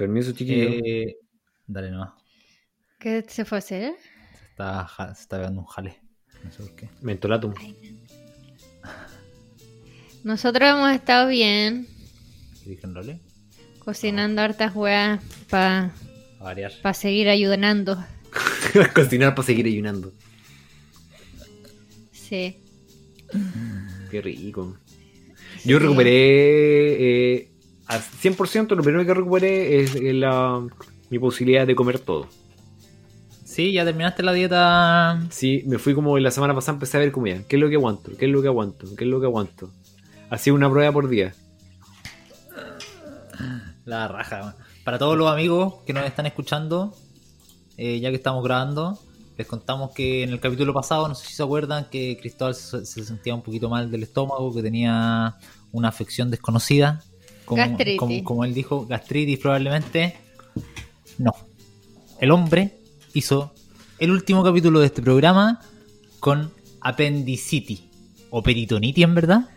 Permiso, chiquillo. Eh, dale nomás. ¿Qué se fue a hacer? Se está, se está pegando un jale. No sé por qué. Mentolatum. Nosotros hemos estado bien, ¿Qué dije en role? cocinando hartas weas para A variar. seguir ayudando. Cocinar para seguir ayunando. Sí. Qué rico. Yo recuperé eh, al 100%, lo primero que recuperé es eh, la, mi posibilidad de comer todo. Sí, ya terminaste la dieta. Sí, me fui como la semana pasada, empecé a ver como ya, qué es lo que aguanto, qué es lo que aguanto, qué es lo que aguanto. Hacía una prueba por día. La raja. Para todos los amigos que nos están escuchando, eh, ya que estamos grabando, les contamos que en el capítulo pasado, no sé si se acuerdan, que Cristóbal se, se sentía un poquito mal del estómago, que tenía una afección desconocida. Como, Gastritis. como, como él dijo, gastritis probablemente. No. El hombre hizo el último capítulo de este programa con apendicitis. O peritonitis, en verdad.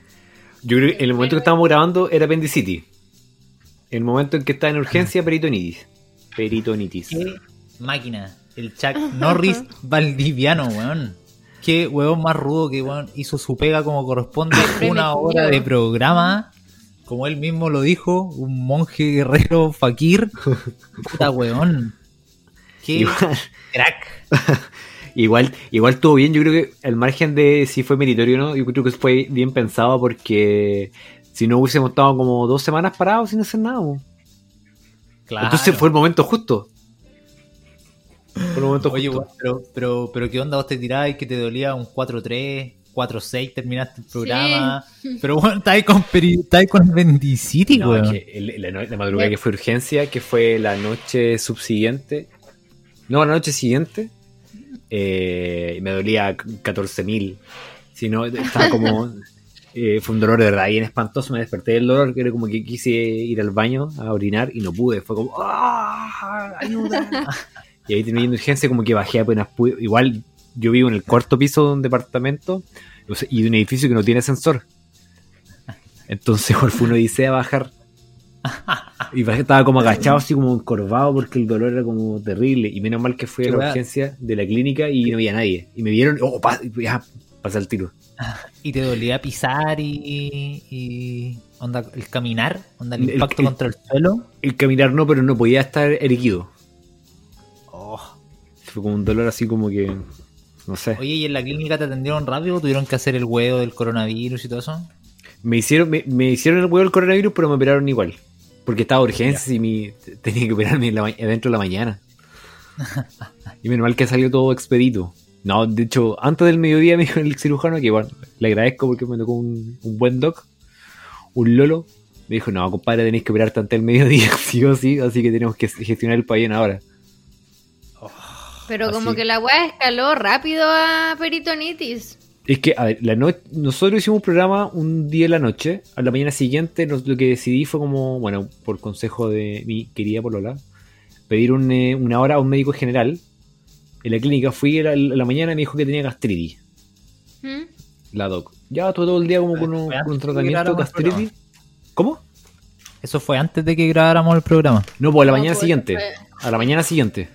Yo creo que en el momento que estábamos grabando era apendicitis. En el momento en que estaba en urgencia, peritonitis. Peritonitis. Qué máquina. El Chuck Norris valdiviano, weón. Qué weón más rudo que weón hizo su pega como corresponde. Una hora de programa. Como él mismo lo dijo, un monje guerrero fakir. Puta weón. Qué Igual, crack. igual, igual estuvo bien. Yo creo que el margen de si fue meritorio o no, yo creo que fue bien pensado porque si no hubiésemos estado como dos semanas parados sin hacer nada. Claro. Entonces fue el momento justo. Fue el momento Oye, justo. weón, pero, pero, pero ¿qué onda vos te tirabas y que te dolía un 4-3, 4-6, terminaste el programa? Pero bueno, estáis con, peri- estáis con Bendicity, No, weón. es que el- la, madrugada que fue urgencia, que fue la noche subsiguiente. No, la noche siguiente. eh, me dolía 14.000. Si no, estaba como. eh, fue un dolor de verdad bien espantoso. Me desperté del dolor, que era como que quise ir al baño a orinar y no pude. Fue como. ¡Ah! ¡Ayuda! y ahí teniendo urgencia, como que bajé apenas pude. Igual yo vivo en el cuarto piso de un departamento y de un edificio que no tiene ascensor. Entonces, fue una odisea bajar. Y estaba como agachado, así como encorvado, porque el dolor era como terrible. Y menos mal que fui a la urgencia de la clínica y no había nadie. Y me vieron, oh, pa- ya, pasé el tiro. Y te dolía pisar y, y onda el caminar, onda el El- impacto el- contra el suelo. El caminar no, pero no podía estar erguido. Oh. Fue como un dolor así como que, no sé. Oye, ¿y en la clínica te atendieron rápido? ¿Tuvieron que hacer el huevo del coronavirus y todo eso? Me hicieron, me, me hicieron el huevo del coronavirus, pero me operaron igual. Porque estaba urgencias y mi, tenía que operarme en la ma- dentro de la mañana. y menos mal que salió todo expedito. No, de hecho, antes del mediodía me dijo el cirujano que bueno, le agradezco porque me tocó un, un buen doc, un lolo. Me dijo, no, compadre, tenéis que operarte antes del mediodía, sí o sí, así que tenemos que gestionar el pabellón ahora. Pero como Así. que la wea escaló rápido a peritonitis. Es que, a ver, la no- nosotros hicimos un programa un día en la noche. A la mañana siguiente nos- lo que decidí fue como, bueno, por consejo de mi querida Polola, pedir un, eh, una hora a un médico general. En la clínica fui a la, a la mañana y me dijo que tenía gastritis, ¿Mm? la doc. Ya estuve todo el día como con un, con tratamiento gastritis. ¿Cómo? Eso fue antes de que grabáramos el programa. No, pues a la No, mañana pues, siguiente. fue- A la mañana siguiente.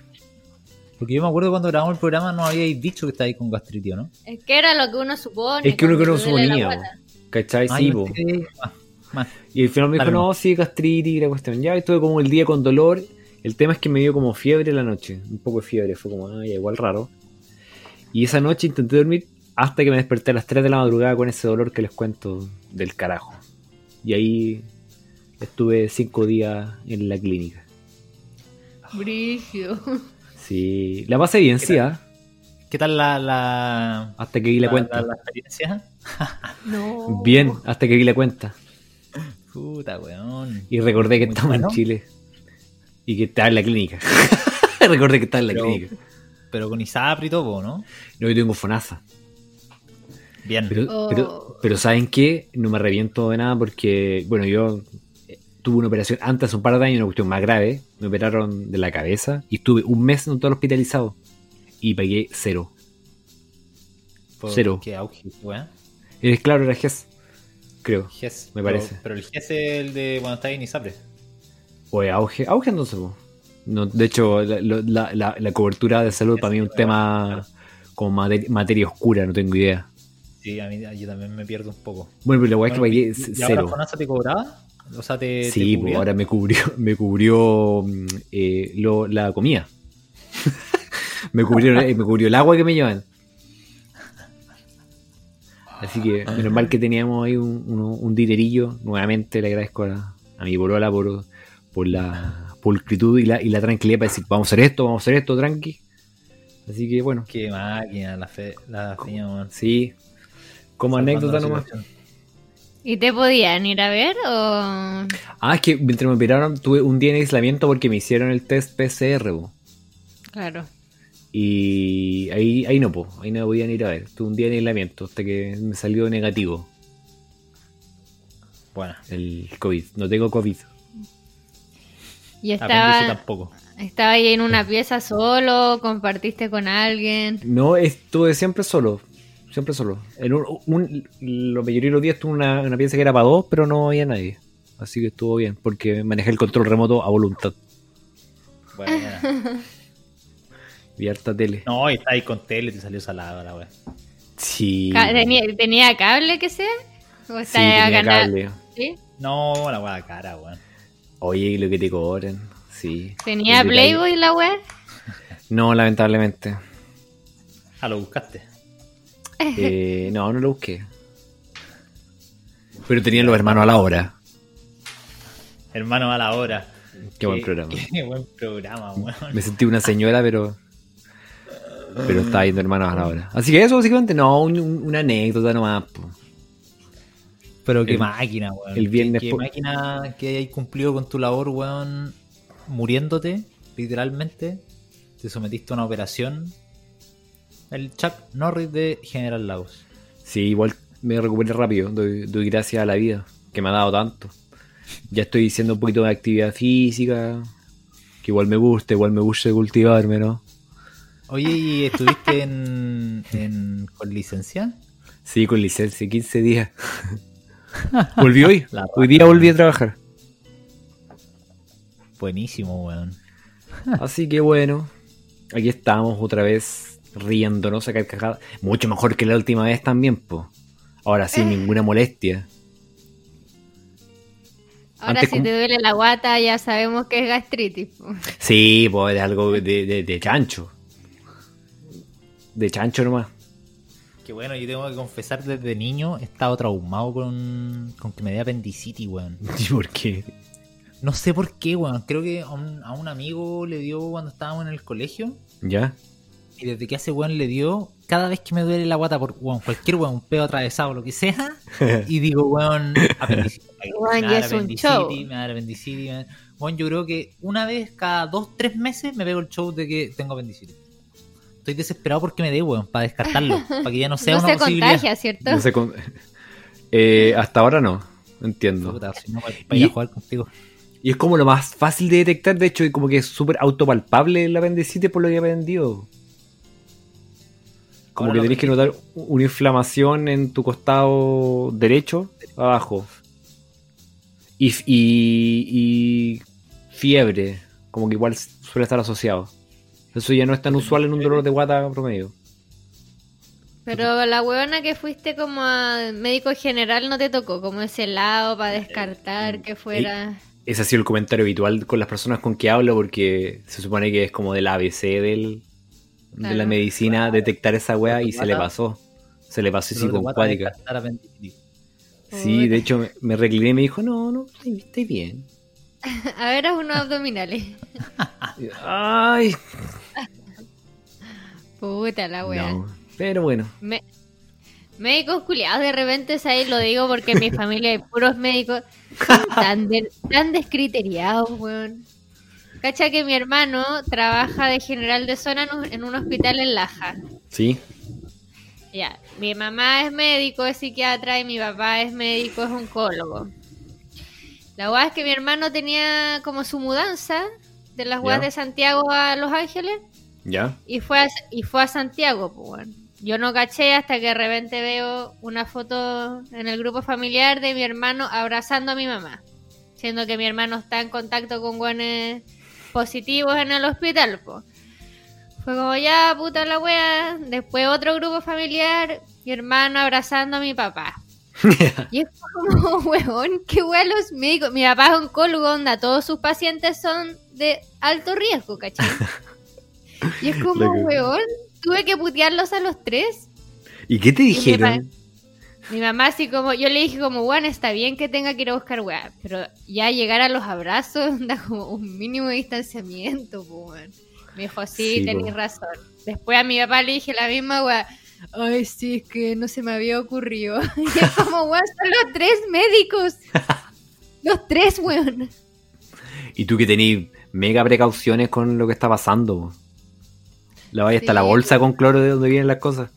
Porque yo me acuerdo cuando grabamos el programa no habíais dicho que estáis con gastritis, ¿no? Es que era lo que uno supone. Es que uno que no cuando te duele la suponía. ¿Cachai? Ah, Sí, ah, más. Y al final me dijo, no, sí, gastritis y la cuestión. Ya estuve como el día con dolor. El tema es que me dio como fiebre la noche. Un poco de fiebre. Fue como, ay, igual raro. Y esa noche intenté dormir hasta que me desperté a las 3 de la madrugada con ese dolor que les cuento del carajo. Y ahí estuve 5 días en la clínica. Brigio. Sí, la pasé bien, sí, ¿ah? ¿Qué tal la, la, Hasta que vi la, la- cuenta. la- la experiencia? No. Bien, hasta que vi la cuenta. Puta, weón. Y recordé que Muy estaba bueno. en Chile. Y que estaba en la clínica. recordé que estaba en la Pero- clínica. Pero con Isapri y todo, ¿no? No, yo tengo FONASA. Bien. Pero, Oh. pero, pero ¿saben qué? No me arrepiento de nada porque, bueno, yo tuve una operación antes, un par de años, una cuestión más grave. Me operaron de la cabeza y estuve un mes en todo hospitalizado. Y pagué cero. Por- cero. ¿Qué auge, weón? Es claro, era GES. Creo. GES. Me Pero- parece. Pero, el GES es el de cuando está en Isapre. Pues auge, auge entonces, po. No, de hecho, la, la- la- la cobertura de salud para mí es un tema como mate- materia oscura, no tengo idea. Sí, a mí yo también me pierdo un poco. Bueno, pero la weá es que pagué ¿y- c- ¿Y ahora cero. FONASA te cobraba? O sea, te. te Sí, pues ahora me cubrió, me cubrió mm, eh, lo- la comida. me, cubrió, eh, me cubrió el agua que me llevan. Así que menos mal que teníamos ahí un, uno- un dinerillo. Nuevamente le agradezco a, a mi polola por, por la pulcritud y la, y la tranquilidad para decir, vamos a hacer esto, vamos a hacer esto, tranqui. Así que bueno, Qué máquina, la fe, la weón. sí. Como anécdota nomás. situación. ¿Y te podían ir a ver o...? Ah, es que mientras me operaron tuve un día en aislamiento porque me hicieron el test PCR, po. Claro. Y ahí, ahí no, po, ahí no me podían ir a ver. Tuve un día en aislamiento hasta que me salió negativo Bueno, el COVID. No tengo COVID. ¿Y estaba, tampoco. estaba ahí en una pieza solo? ¿Compartiste con alguien? No, estuve siempre solo. Siempre solo. En un, un- la mayoría de los días estuve en una, una pieza que era para dos, pero no había nadie. Así que estuvo bien, porque manejé el control remoto a voluntad. Bueno. Vi harta tele. No, y está ahí con tele, te salió salada la weá. Sí. ¿Tenía, tenía cable que sea? ¿O Sí, está tenía ganado? cable. ¿Sí? No, la weá cara, weón. Oye, lo que te cobran. Sí. ¿Tenía. Playboy la web? No, lamentablemente. Ah, lo buscaste. Eh, no, no lo busqué. Pero tenían los hermanos a la hora. Hermano a la hora. Qué buen programa. Qué buen programa, weón. Me sentí una señora, pero. Pero estaba viendo hermanos a la hora. Así que eso, básicamente, no, un- un- una anécdota nomás. po. Pero qué El- máquina, weón. el viernes Qué, qué máquina que hayas cumplido con tu labor, weón. Muriéndote, literalmente. Te sometiste a una operación. El Chuck Norris de General Lagos. Sí, igual me recuperé rápido. Doy, doy gracias a la vida, que me ha dado tanto. Ya estoy haciendo un poquito de actividad física. Que igual me gusta, igual me gusta cultivarme, ¿no? Oye, ¿y estuviste en, en- con licencia? Sí, con licencia, 15 días. Volví hoy. La Hoy día volví a trabajar. Buenísimo, weón. Así que bueno, aquí estamos otra vez riéndonos a carcajadas. Mucho mejor que la última vez también, po. Ahora Eh. sin ninguna molestia. Ahora Antes si te duele la guata ya sabemos que es gastritis. po. Sí, pues es algo de, de- de chancho. De chancho nomás. Que bueno, yo tengo que confesar, desde niño he estado traumado con, con que me dé apendicitis, weón. ¿Y por qué? No sé por qué, weón. Creo que a un, a un amigo le dio cuando estábamos en el colegio. ¿Ya? Y desde que hace weón le dio, cada vez que me duele la guata por weón, cualquier weón, un pedo atravesado, lo que sea, y digo, weón, apendicitis. Weón, Me ya da es un apendicitis, show. Me da apendicitis. me yo creo que una vez cada dos, tres meses me pego el show de que tengo apendicitis. Estoy desesperado porque me dé, weón, para descartarlo, para que ya no sea No una se posibilidad. contagia, ¿cierto? No sé con- Eh, hasta ahora no. Entiendo. Puta, si no, para Y- ir a jugar contigo. Y es como lo más fácil de detectar, de hecho, y como que es súper autopalpable el apendicitis por lo que he aprendido. Como Ahora que tenés que notar una inflamación en tu costado derecho, abajo. Y, y, y fiebre, como que igual suele estar asociado. Eso ya no es tan usual en un dolor de guata promedio. Pero la huevona que fuiste como a médico general no te tocó como ese lado para descartar que fuera... Ese ha sido el comentario habitual con las personas con que hablo, porque se supone que es como del ABC del, de la Claro. medicina detectar esa weá y se le pasó. Se le pasó así Dolor de con guata, cuática. descartar apendicitis. Sí, de hecho me, me recliné y me dijo, no, no, estoy, bien. A ver, haz unos abdominales. Ay, Puta la no. Pero bueno, Me- médicos culiados, de repente, ahí lo digo porque en mi familia hay puros médicos tan, de- tan descriteriados, weón. Cacha que mi hermano trabaja de general de zona en un, hospital en Laja. sí, Ya, mi mamá es médico, es psiquiatra y mi papá es médico, es oncólogo. La weá es que mi hermano tenía como su mudanza de las Ya. de Santiago a Los Ángeles ya. y fue a, y fue a Santiago, pues bueno. Yo no caché hasta que de repente veo una foto en el grupo familiar de mi hermano abrazando a mi mamá. siendo que mi hermano está en contacto con buenos positivos en el hospital, po. Fue como ya, puta la wea. Después otro grupo familiar, mi hermano abrazando a mi papá. y es como, weón, qué wea los médicos. Mi papá es oncólogo, onda, todos sus pacientes son de alto riesgo, ¿cachai? Y es como, weón, tuve que putearlos a los tres. ¿Y qué te dijeron? Mi mamá así como, yo le dije como, bueno, está bien que tenga que ir a buscar weá, pero ya llegar a los abrazos da como un mínimo de distanciamiento, weón. Me dijo, sí, Sí, tenés razón. Después a mi papá le dije la misma weá. Ay, sí, es que no se me había ocurrido. Y es como, weón, son los tres médicos. Los tres, weón. Y tú que tenés mega precauciones con lo que está pasando. La vaya hasta la bolsa con cloro de donde vienen las cosas.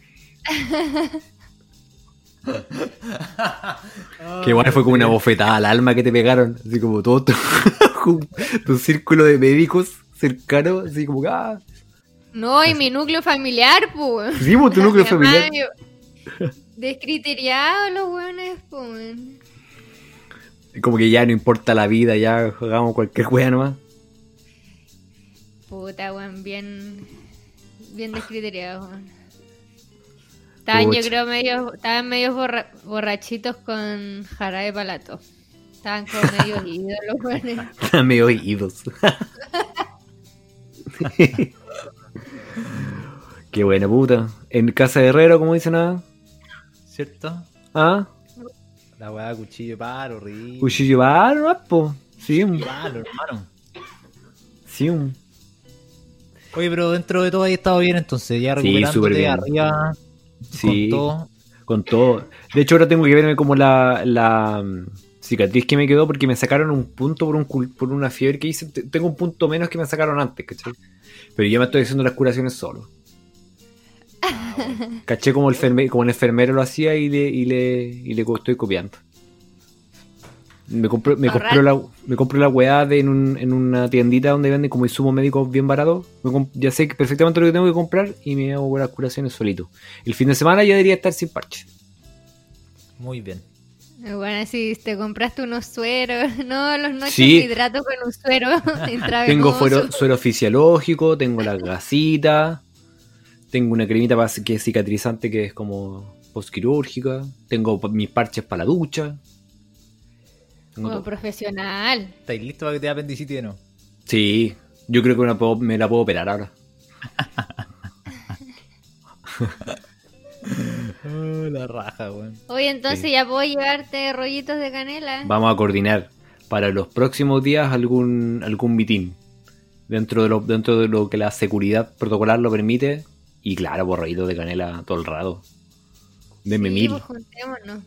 Que igual fue como una bofetada al alma que te pegaron. Así como todo tu, tu círculo de médicos cercanos. Así como, ah. No, y mi núcleo familiar, pues. Sí, tu núcleo familiar. Descriteriados los weones, pues. Como que ya no importa la vida, ya hagamos cualquier wea nomás. Puta, weón, bien. Bien descriteriados, weón. Estaban, yo creo, medio, estaban medio borra- borrachitos con jarabe palato. Estaban como medio idos los weones. Están medio oídos. Qué buena puta. En casa de herrero, como dicen nada. ¿Cierto? Ah, La weá cuchillo de palo, horrible. cuchillo va, no, po. Sí, un- hermano. sí, un- Oye, pero dentro de todo ahí estado bien entonces, ya Sí, recuperándote súper bien. Sí. con todo. Con todo. De hecho, ahora tengo que verme como la, la mm, cicatriz que me quedó porque me sacaron un punto por, un, por una fiebre que hice. Te- Tengo un punto menos que me sacaron antes, ¿cachai? Pero ya me estoy haciendo las curaciones solo. Caché como el, enferme- como el enfermero lo hacía y le, y le, y le estoy copiando. Me compré, me compré la, me compré la weá de en, un- en una tiendita donde venden como insumos médicos bien baratos. Ya sé perfectamente lo que tengo que comprar y me hago las curaciones solito. El fin de semana ya debería estar sin parche. Muy bien. Bueno, si te compraste unos sueros, no, los noches Sí. hidrato con un suero. Tengo fuero- suero fisiológico, tengo las gasitas, tengo una cremita que es cicatrizante que es como postquirúrgica, tengo mis parches para la ducha. Tengo Como todo. profesional. ¿Estáis listos para que te dé apendicitis o no? Sí, yo creo que puedo- me la puedo operar ahora. Oh, la raja, weón. Oye, entonces Sí. ya puedo llevarte rollitos de canela. Vamos a coordinar para los próximos días algún algún mitin dentro de lo dentro de lo que la seguridad protocolar lo permite y claro, borradito de canela todo el rato. Deme sí, mil. pues juntémonos.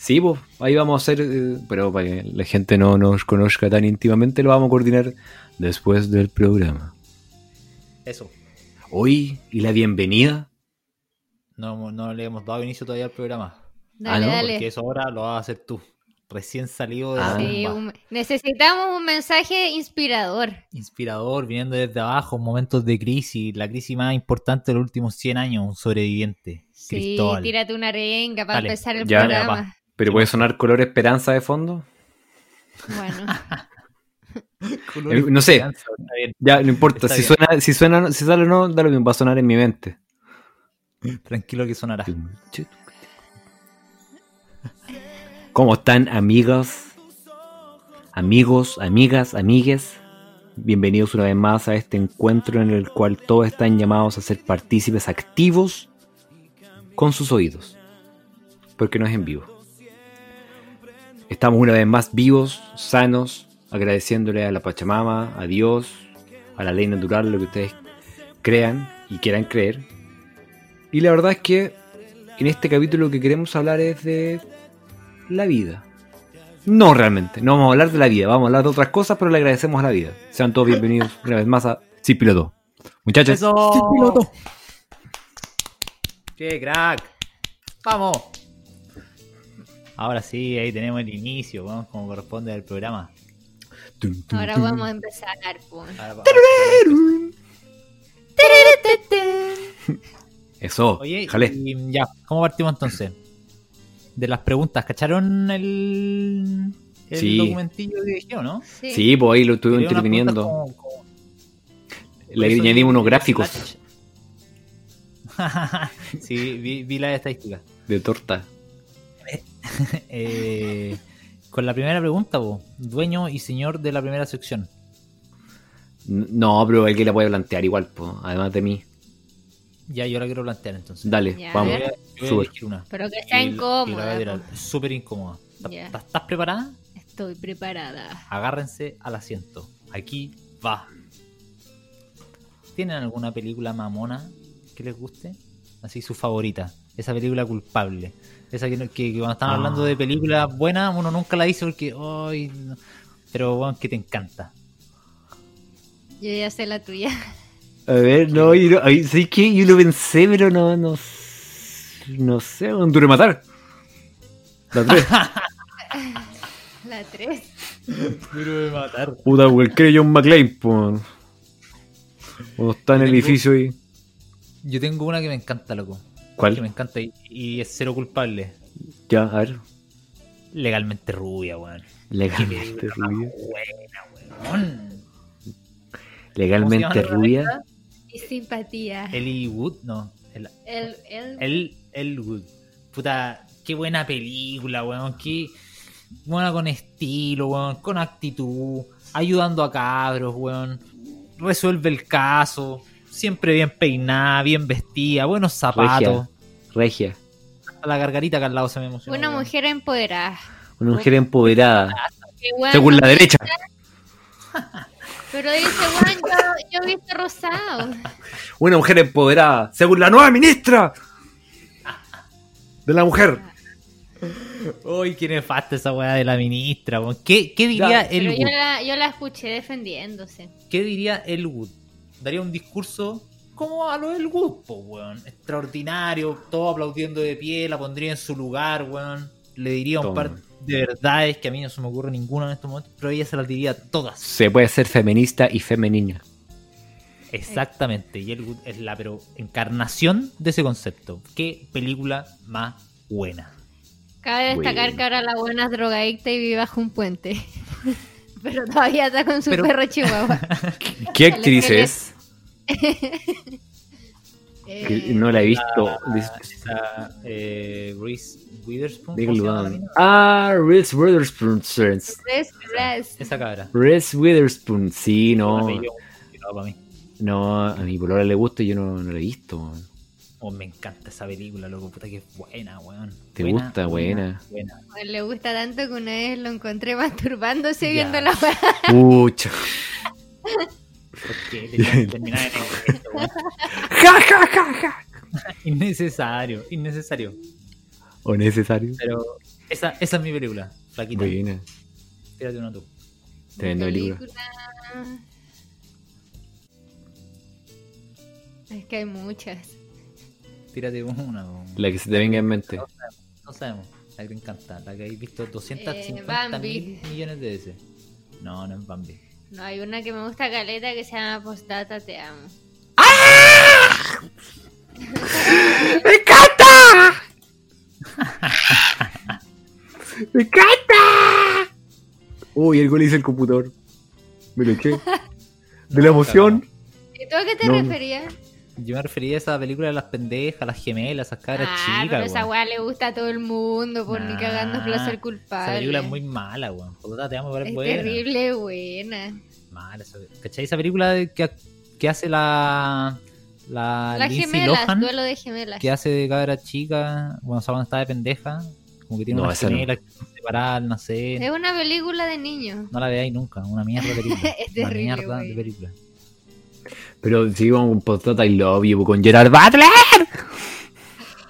Sí, pues ahí vamos a hacer, eh, pero para que la gente no nos conozca tan íntimamente, lo vamos a coordinar después del programa. Eso. Hoy y la bienvenida. No, no le hemos dado inicio todavía al programa. Dale, ¿no? dale. Porque eso ahora lo vas a hacer tú. Recién salido de Ah. la Sí, un- necesitamos un mensaje inspirador. Inspirador, viniendo desde abajo, momentos de crisis. La crisis más importante de los últimos 100 años, un sobreviviente. Sí, Cristóbal. tírate una arenga para Dale. empezar el Ya, programa. Pero puede sonar color esperanza de fondo. Bueno, no sé. Ya, no importa. Está Si bien. suena, si suena, si sale o no, da lo mismo, va a sonar en mi mente. Tranquilo que sonará. ¿Cómo están, amigos? Amigos, amigas, amigues. Bienvenidos una vez más a este encuentro en el cual todos están llamados a ser partícipes activos con sus oídos. Porque no es en vivo. Estamos una vez más vivos, sanos, agradeciéndole a la Pachamama, a Dios, a la ley natural, lo que ustedes crean y quieran creer. Y la verdad es que en este capítulo lo que queremos hablar es de la vida. No realmente, no vamos a hablar de la vida, vamos a hablar de otras cosas, pero le agradecemos a la vida. Sean todos bienvenidos una vez más a Sí Piloto. Muchachos, ¡Eso! ¡Qué crack! ¡Vamos! Ahora sí, ahí tenemos el inicio, weón, como corresponde al programa. Tum, ahora vamos a empezar. pues. Eso, Oye, jale. y ya, ¿cómo partimos entonces? De las preguntas, ¿cacharon el, el Sí. documentillo que ¿o ¿no? Sí. Sí, pues ahí lo unas interviniendo. preguntas como- como- Le añadimos unos gráficos sí, vi, vi las estadísticas. de torta. Eh, con la primera pregunta, vos, dueño y señor de la primera sección. No, pero alguien la puede plantear igual, pues, además de mí. Ya, yo la quiero plantear entonces. Dale, Ya, vamos. a ver. Yo voy a Súper. elegir una. Pero que la incómoda. voy a tirar. po. Es Súper incómoda. ¿Estás- Ya. ¿Estás estás preparada? Estoy preparada. Agárrense al asiento. Aquí va. ¿Tienen alguna película mamona que les guste? Así su favorita. Esa película culpable. Esa que, que- que cuando están Ah. hablando de películas buenas, uno nunca la dice porque. ay, no. Pero bueno, que te encanta. Yo ya sé la tuya. A ver, no, yo, no- ¿sabes qué? Yo lo pensé, pero no, no, no sé, un duro matar. La tres. La 3. Pero de matar. Puta, cualquier John McClane, pues. Cuando está en el edificio y. Yo tengo una que me encanta, loco. Que me ¿Cuál? encanta y, y es cero culpable. Ya, a ver. Legalmente rubia, weón. Legalmente rubia. Buena, weón. Legalmente ¿Cómo se llama la rubia. Y simpatía. Ellie Wood, no. El, El, el, el, el Wood. Puta, qué buena película, weón. Qué buena con estilo, weón. Con actitud. Ayudando a cabros, weón. Resuelve el caso. Siempre bien peinada, bien vestida, buenos zapatos. Regia. Hasta la gargarita que al lado se me emocionó. una mujer empoderada. Una mujer empoderada. Según la derecha. Pero dice, weón, yo, yo he visto rosado. Una mujer empoderada. Según la nueva ministra. De la mujer. Uy, qué nefasta esa weá de la ministra. ¿Qué, qué diría Ya, el yo Wood? la, yo la escuché defendiéndose. ¿Qué diría Elwood? Daría un discurso como a lo Elwood, po, weón. Extraordinario, todo aplaudiendo de pie, la pondría en su lugar, weón. Le diría un par de verdades que a mí no se me ocurre ninguna en estos momentos, pero ella se las diría todas. Se puede ser feminista y femenina. Exactamente, y Elwood es la pero encarnación de ese concepto. ¿Qué película más buena? Cabe destacar Bueno. que ahora la buena es drogadicta y vive bajo un puente. Pero todavía está con su Pero- perro chihuahua. ¿Qué actriz es? Eh, Que no la he visto. Esa, eh, Reese Witherspoon. Ah, Reese Witherspoon. Esa cabra. Reese Witherspoon. Sí, no. No, a mi polora le gusta y yo no, no la he visto. man. Oh, me encanta esa película, loco, puta que es buena, weón. ¿Te Buena, gusta? Buena. buena. Le gusta tanto que una vez lo encontré masturbándose Ya. viendo la weá. Pucha. ¿Por qué? Tenía que terminar esto, weón. Ja, ja, ja, ja. Innecesario, innecesario. ¿O necesario? Pero esa, esa es mi película, flaquita. Buena. Tírate una tú. Tremenda película. Es que hay muchas. Tírate una. La que se te venga en mente. No sabemos. La que te encanta. La que habéis visto 250 Eh, mil millones de veces. No, no es Bambi. No, hay una que me gusta caleta que se llama Postdata Te Amo. ¡Me encanta! ¡Me encanta! Uy, el gol hice el computador. Me lo eché. De la emoción. ¿Y tú a qué te No. referías? Yo me refería a esa película de las pendejas, las gemelas, esas cabras ah, chicas, pero esa weá le gusta a todo el mundo por ni cagando es placer culpable. Esa película es muy mala, weón. Puta, te amo, pero es Es buena. terrible buena. Mala esa- ¿Cachai esa película de que, que hace la. La, Lindsay gemelas, Lohan? duelo de gemelas. Que hace de cabra chica, bueno, o sea, cuando está de pendeja. Como que tiene No, una no. gemela que están separadas al nacer. Es una película de niños. No la veáis nunca, una mierda de película. Es una terrible, mierda güey. de película. Pero sí, vamos con Postdata I Love You con Gerard Butler.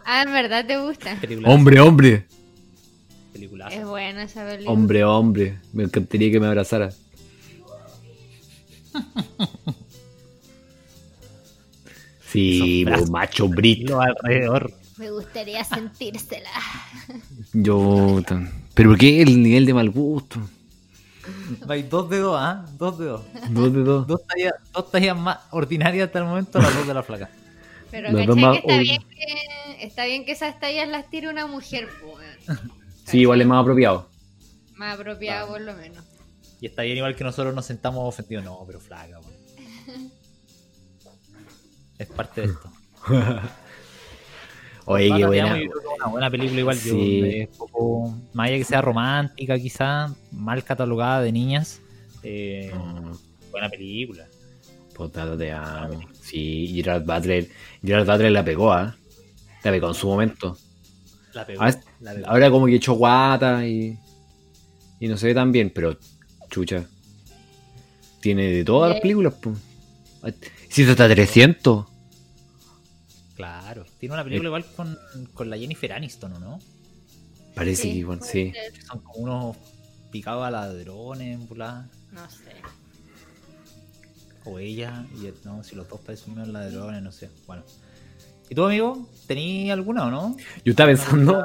Ah, en verdad te gusta. Hombre, hombre. Película. Es buena esa película. Hombre, hombre. Me encantaría que me abrazara. Sí, brazos. macho Brit. Lo alrededor. Me gustaría sentírsela. Yo. tan- Pero ¿por qué el nivel de mal gusto? Vais dos de dos, ¿ah? Dos de dos. Dos de dos. Dos tallas, dos tallas más ordinarias hasta el momento, las dos de la flaca. Pero Los ¿cachai dos que está bien que está bien que esas tallas las tire una mujer, pues. Sí, igual es más apropiado. Más apropiado por lo menos. Y está bien igual que nosotros nos sentamos ofendidos. No, pero flaca, weón. Es parte de esto. Oye, qué buena. amo, yo creo que es Una buena película igual. yo, Sí. es poco, más allá que sea romántica quizá, mal catalogada de niñas. eh, Mm, buena película. Potato te amo. Sí, Gerard Butler. Gerard Butler la pegó, ¿ah? La pegó en su momento. La pegó. Ah, la pegó. Ahora como que echó guata y. Y no se ve tan bien, pero chucha. Tiene de todas las películas, po. Si esto está a 300. Tiene una película igual con, con la Jennifer Aniston, ¿o no? Parece Sí, que igual, sí. son como unos picados a ladrones. No sé. O ella, y el- no, si los dos parecen unos ladrones, no sé. Bueno. ¿Y tú, amigo? ¿Tenías alguna o no? Yo estaba pensando.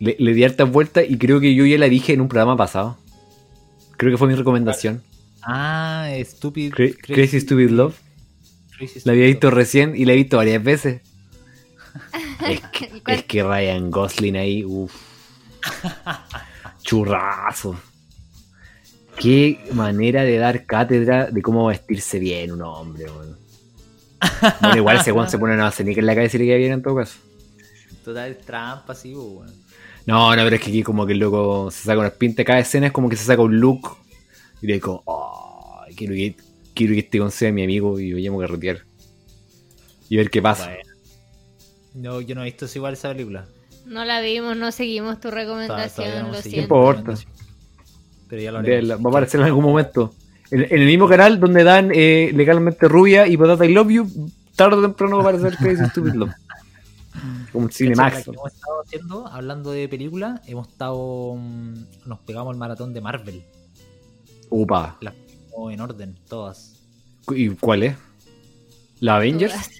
Le, le di hartas vueltas y creo que yo ya la dije en un programa pasado. Creo que fue mi recomendación. Ah, Stupid. Cra- Crazy Stupid Love. Crazy La había visto Love. recién y la he visto varias veces. Es que, ¿Y cuál- es que Ryan Gosling ahí, uff. Churrazo. Qué manera de dar cátedra de cómo vestirse bien un hombre, weón. Bueno, igual ese se pone una cenica en la cabeza y le queda bien en todo caso. Total trampa, sí, pues, weón. No, no, pero es que aquí como que el loco se saca unas pintas. Cada escena es como que se saca un look. Y le digo, "Ay, quiero que, quiero que este con sea mi amigo y vayamos a carretear. Y ver qué pasa. Bueno. No, yo no he visto igual esa película. No la vimos, no seguimos tu recomendación, lo siento. No importa. Pero ya lo haremos. va a aparecer en algún momento. En, en el mismo canal donde dan eh, legalmente rubia y patata I love you, tarde o temprano va a aparecer Crazy Stupid Love. Como un. Cinemax. La que hemos estado haciendo, hablando de películas, hemos estado. mm, Nos pegamos el maratón de Marvel. Upa. Las pegamos en orden, todas. ¿Y cuál es? ¿La Avengers? Todas.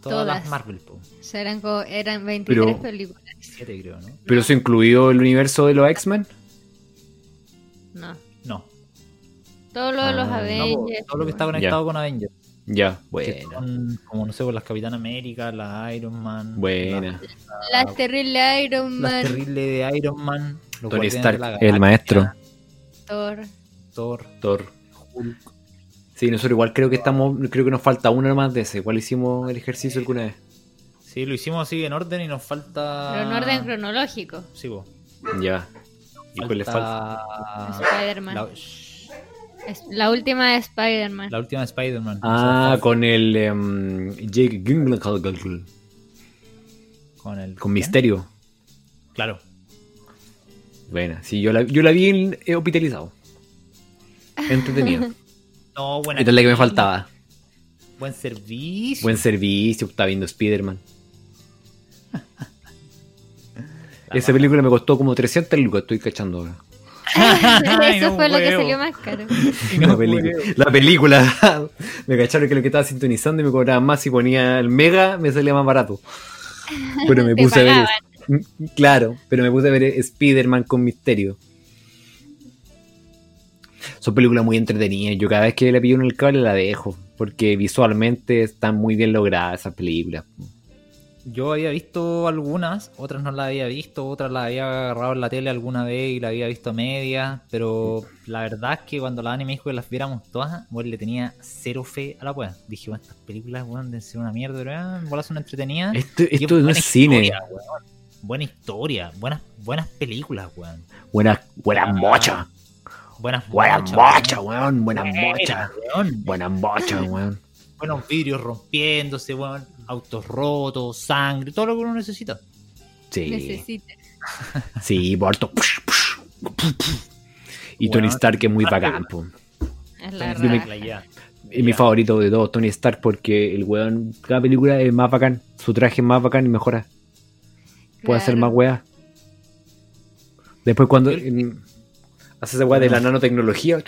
Todas, las Todas. Marvel, po. O sea, eran, co- eran 23 Pero- películas. Siete, creo, ¿no? ¿Pero eso incluido el universo de los X-Men? No. No. Todo lo de los Ah, no, No, Avengers. todo lo que está conectado con Avengers. Ya, son, como no sé, por las Capitán América, la Iron Man. Buena. Las terribles Iron Las Man, terribles de Iron Man. Tony Stark, la el maestro. Thor. Thor, Thor. Hulk. Sí, nosotros igual creo que estamos, creo que nos falta uno más de ese. ¿Cuál hicimos el ejercicio alguna vez? Sí, lo hicimos así en orden y nos falta. Pero en orden cronológico. Sí, po. Ya. ¿Y cuál le falta? Spider-Man. La, última de Spider-Man. la última de Spider-Man. Ah, Con, con el em, Jake Gyllenhaal, con el. con Misterio. Claro. Buena. Sí, yo la, yo la vi en, eh, hospitalizado. Entretenido. No, buena. Esta es la que me faltaba. Buen servicio. Buen servicio, está viendo Spider-Man. Esa película me costó como 300 lucas, estoy cachando ahora. Ay, Eso no fue lo que salió más caro. La película. La película. me cacharon que lo que estaba sintonizando y me cobraban más si ponía el mega, me salía más barato. Pero me puse a ver. Mm, Claro, pero me puse a ver Spider-Man con misterio. Son películas muy entretenidas. Yo cada vez que la pillo en el cable la dejo. Porque visualmente están muy bien logradas esas películas. Yo había visto algunas, otras no las había visto, otras las había agarrado en la tele alguna vez y la había visto a media, pero la verdad es que cuando la Dani me dijo que las viéramos todas, bueno, le tenía cero fe a la wea. Dije, bueno, estas películas, weón, deben ser una mierda, pero ah, bolas son entretenidas. Esto, esto no es cine. historia. Buena historia, buenas, buenas películas, weón. Buenas, buenas mochas. Buenas Buenas mochas, weón. Buenas mochas. weón. Buenas mochas, weón. Buenos vidrios rompiéndose, weón. Autos rotos, sangre, todo lo que uno necesita. Sí. Necesita. Sí. Y Tony. Stark es muy bacán. Es la raja. Es mi favorito de todos, Tony Stark, porque el weón, cada película es más bacán. Su traje es más bacán y mejora. Puede hacer más weas. Después cuando en- hace esa wea de la nanotecnología.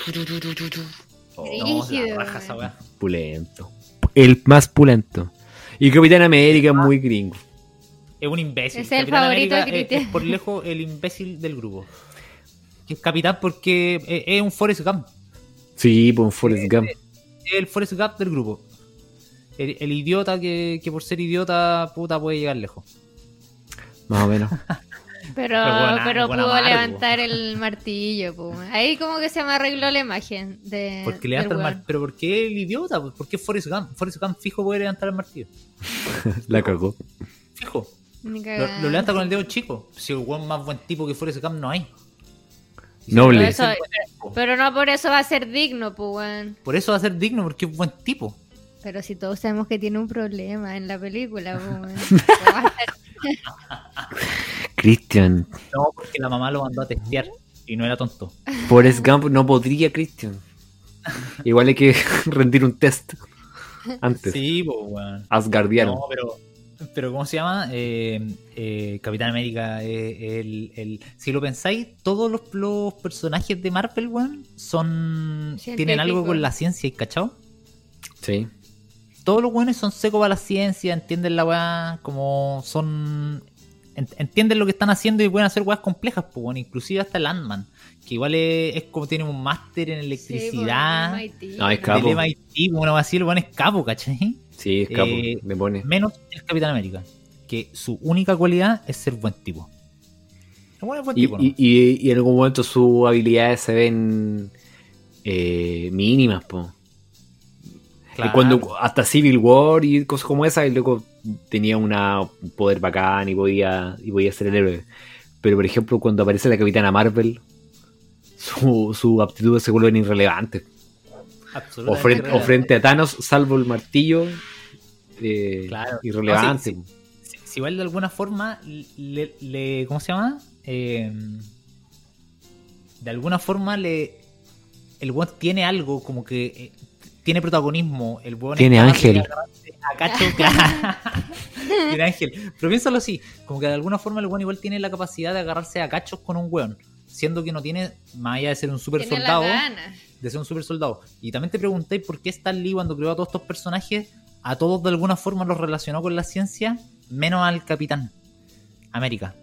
Oh, la raja weón. esa weá. Pulento. El más pulento. Y Capitán América es muy gringo. Es un imbécil. Es el Capitán favorito de América es- Cristian. es por lejos el imbécil del grupo. Es capitán porque es, es un Forrest Gump. Sí, pues un Forrest Gump. Es el Forrest Gump del grupo. El, el idiota que, que por ser idiota, puta, puede llegar lejos. Más o menos. Pero, Pero pudo amargo. levantar el martillo, po. Ahí como que se me arregló la imagen de. Levanta el weón. mar- Pero ¿por qué el idiota? ¿Por qué Forrest Gump? Forrest Gump fijo puede levantar el martillo. La cagó. Fijo. Lo, levanta con el dedo chico. Si el weón más buen tipo que Forrest Gump no hay. Noble. Pero, eso- pero no por eso va a ser digno, pues. Por eso va a ser digno, porque es buen tipo. Pero si todos sabemos que tiene un problema en la película, pues, Christian. No, porque la mamá lo mandó a testear y no era tonto. Forrest Gump no podría, Christian. Igual hay que rendir un test antes. Sí, pues, weón. Asgardiano. No, pero, pero ¿cómo se llama? Eh, eh, Capitán América, eh, el, el- si lo pensáis, todos los, los personajes de Marvel, weón, son tienen algo con la ciencia, ¿y ¿cachao? Sí. Todos los weones son secos para la ciencia, entienden la weá, como son... en- entienden lo que están haciendo y pueden hacer weas complejas, pues, bueno, inclusive hasta el Ant-Man, que igual es, es como tiene un máster en electricidad, Sí, pues, No, es MIT, capo. MIT, una wea así, el weón es capo, ¿cachai? Sí, es capo. Eh, me pone. Menos el Capitán América, que su única cualidad es ser buen tipo. El weón es buen Y, tipo, ¿no? y- y- y en algún momento sus habilidades se ven eh, mínimas, po. Claro. Y Cuando hasta Civil War y cosas como esa, el loco tenía una, un poder bacán y podía, y podía ser el héroe. Pero por ejemplo, cuando aparece la Capitana Marvel, su, su aptitudes se vuelven irrelevantes. O frente, o frente a Thanos, salvo el martillo, eh, Claro. irrelevante. No, Si, si igual de alguna forma le, le- ¿cómo se llama? Eh, de alguna forma le el weón tiene algo como que eh, tiene protagonismo, el weón Tiene ángel. A cacho, claro. tiene ángel. Pero piénsalo así, como que de alguna forma el weón igual tiene la capacidad de agarrarse a cachos con un weón, siendo que no tiene, más allá de ser un super Tiene soldado, de ser un super soldado. Y también te preguntáis por qué Stan Lee cuando creó a todos estos personajes, a todos de alguna forma los relacionó con la ciencia, menos al Capitán América.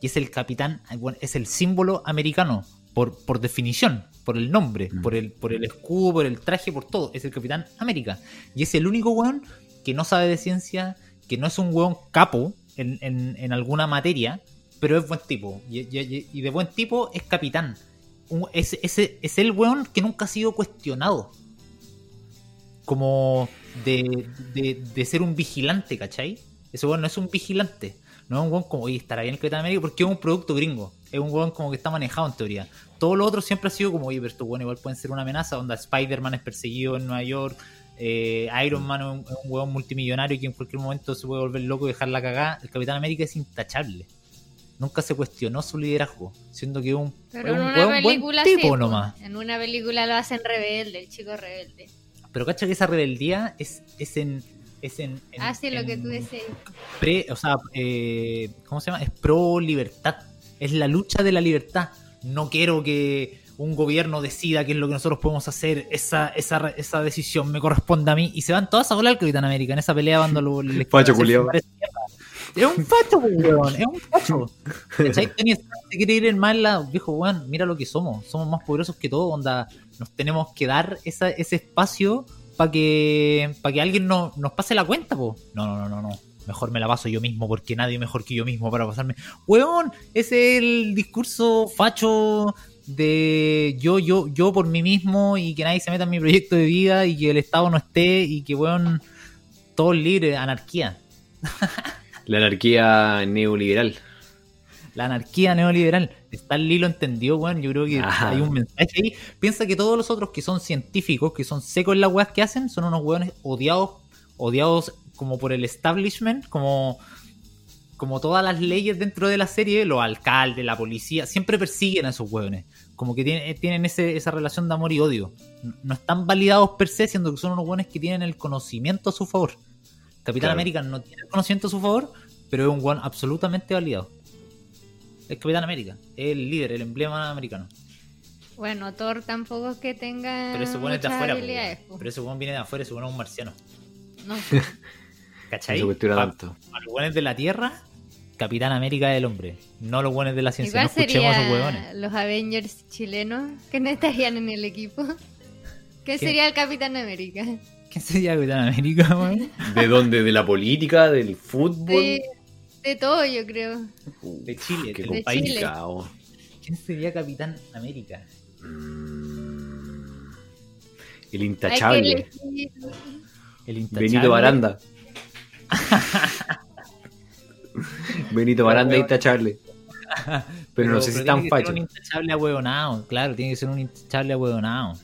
Y es el Capitán, bueno, es el símbolo americano, por, por definición, por el nombre, Mm. por, el, por el escudo, por el traje, por todo. Es el Capitán América. Y es el único weón que no sabe de ciencia, que no es un weón capo en, en- en alguna materia, pero es buen tipo. Y, de buen tipo es capitán. Es, ese es el weón que nunca ha sido cuestionado. Como de, de- de ser un vigilante, ¿cachai? Ese weón no es un vigilante. No es un weón como, oye, estará bien el Capitán América porque es un producto gringo. Es un weón como que está manejado en teoría. Todo lo otro siempre ha sido como, oye, pero estos weones igual pueden ser una amenaza. Onda, Spider-Man es perseguido en Nueva York. Eh, Iron Man es un, es un weón multimillonario que en cualquier momento se puede volver loco y dejar la cagada. El Capitán América es intachable. Nunca se cuestionó su liderazgo, siendo que es un, Pero es en un buen tipo sí, nomás. En una película lo hacen rebelde, el chico rebelde. Pero cacha que esa rebeldía es, es en. Es en, en- Ah, sí, lo que tú decías. pre- o sea, eh, ¿cómo se llama? Es pro libertad. Es la lucha de la libertad. No quiero que un gobierno decida qué es lo que nosotros podemos hacer. Esa, esa, esa decisión me corresponde a mí. Y se van todas a volar al Capitán América en esa pelea cuando lo. les Facho hacer culiao. Es un facho, weón. Es un facho. ¿Cachai? Tony se quiere ir en mal la. Viejo, weón, mira lo que somos. Somos más poderosos que todo. Onda, nos tenemos que dar esa, ese espacio para que, para que alguien no, nos pase la cuenta, po. No, no, no, no, no. Mejor me la paso yo mismo porque nadie mejor que yo mismo para pasarme. Weón, ese es el discurso facho de yo, yo, yo por mí mismo y que nadie se meta en mi proyecto de vida y que el Estado no esté y que, weón, todo libre, anarquía. La anarquía neoliberal. La anarquía neoliberal. Stan Lee lo entendió, weón. Yo creo que Ajá. hay un mensaje ahí. Piensa que todos los otros que son científicos, que son secos en las weas que hacen, son unos weones odiados, odiados como por el establishment, como, como todas las leyes dentro de la serie, los alcaldes, la policía, siempre persiguen a esos weones. Como que tienen, tienen ese- esa relación de amor y odio. No- están validados per se, siendo que son unos weones que tienen el conocimiento a su favor. Capitán Claro. América no tiene el conocimiento a su favor, pero es un weón absolutamente validado. Es Capitán América, es el líder, el emblema americano. Bueno, Thor tampoco es que tenga Pero ese weón es de afuera, pero ese weón viene de afuera, ese weón es un marciano. No. ¿Cachai? No se cuestiona Pa- tanto. pa los weones de la Tierra, Capitán América es el hombre, no los weones de la ¿Y ciencia. No escuchemos a esos weones. los Avengers chilenos que no estarían en el equipo? ¿Qué, ¿Qué? sería el Capitán América? ¿Quién sería Capitán América, weón? ¿De dónde? ¿De la política? ¿Del fútbol? De todo, yo creo. De Chile, Qué del de país. Chile. ¿Quién sería Capitán América? Mm, El intachable. El intachable. Benito Baranda. Benito Baranda weón. intachable. Pero, no sé si es tan tiene que ser facho. un intachable ahueonado, claro, tiene que ser un intachable ahueonado.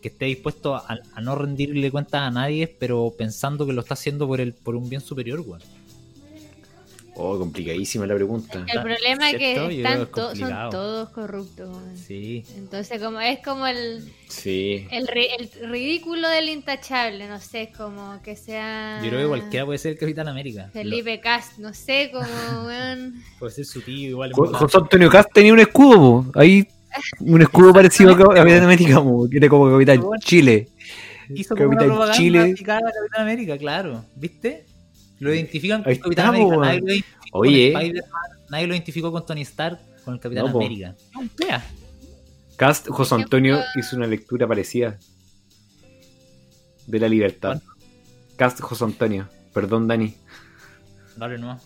Que esté dispuesto a, a no rendirle cuentas a nadie, pero pensando que lo está haciendo por el por un bien superior, weón. Oh, complicadísima la pregunta. El problema es que están to- son todos corruptos. Sí. Entonces, como es como el, Sí. el, ri- el ridículo del intachable, no sé, como que sea Yo creo que cualquiera puede ser el Capitán América. Felipe Cast, no sé, como weón. Lo- puede ser su tío igual. José Antonio Cast tenía un escudo, po. ahí un escudo parecido a Cap- Capitán América, po, que era como Capitán Chile. Hizo como una Capitán propaganda Chile. a Capitán América, claro. ¿Viste? Lo identifican con Capitán América. Nadie lo, identificó Oye. con nadie lo identificó con Tony Stark, con el Capitán No. América. No. Cast, José Antonio hizo una lectura parecida de la libertad. Cast, José Antonio. Perdón, Dani. Dale nomás.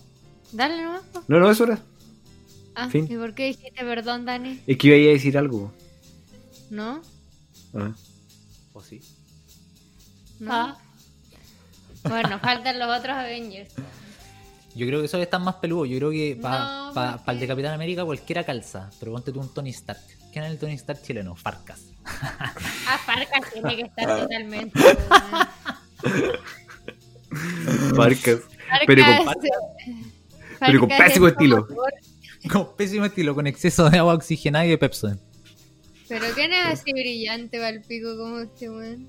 Dale nomás. No, no, eso era. Ah, Fin. ¿y por qué dijiste perdón, Dani? Es que iba a decir algo. ¿No? Ah. ¿O sí? ¿No? Ah. Bueno, faltan los otros Avengers. Yo creo que esos están más peludos. Yo creo que para No, pa, ¿por pa el de? Capitán América cualquiera calza. Pero ponte tú un Tony Stark. ¿Quién es el Tony Stark chileno? Farcas. Ah, Farcas tiene que estar totalmente. weón. Marcas. Farcas, Pero con- pero con Farcas pésimo estilo. Con pésimo estilo, con exceso de agua oxigenada y de Pepsodent. Pero ¿quién es así brillante para el pico como este weón?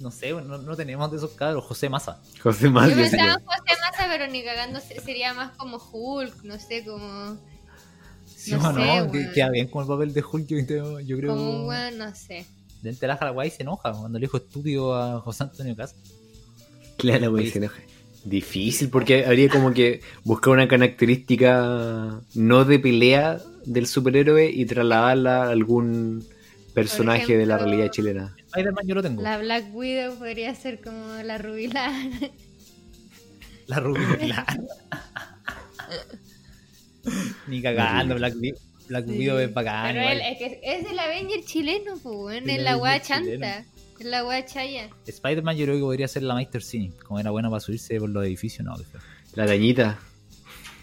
No sé, no, no tenemos de esos cabros. José Massa. José Yo Mario. pensaba en José Massa, pero ni cagando se- sería más como Hulk, no sé, como, Sí, No sé, no, que weón. queda bien con el papel de Hulk. Yo, creo- yo creo. como un weón, no sé. Dente la Paraguay se enoja cuando le dijo estúpido a José Antonio Castro. Claro, güey, se enoja. Difícil porque habría como que buscar una característica no de pelea del superhéroe y trasladarla a algún personaje de la realidad chilena. Spider-Man yo lo tengo. La Black Widow podría ser como la Rubila. La rubia, claro. Ni cagando, Black, Black Widow es bacán. Pero él es, que es del Avenger chileno, pues. Del Es la chileno. chanta. Es la weá chaya. Spider-Man yo creo que podría ser la Meister Cine. Como era buena para subirse por los edificios, no, La arañita.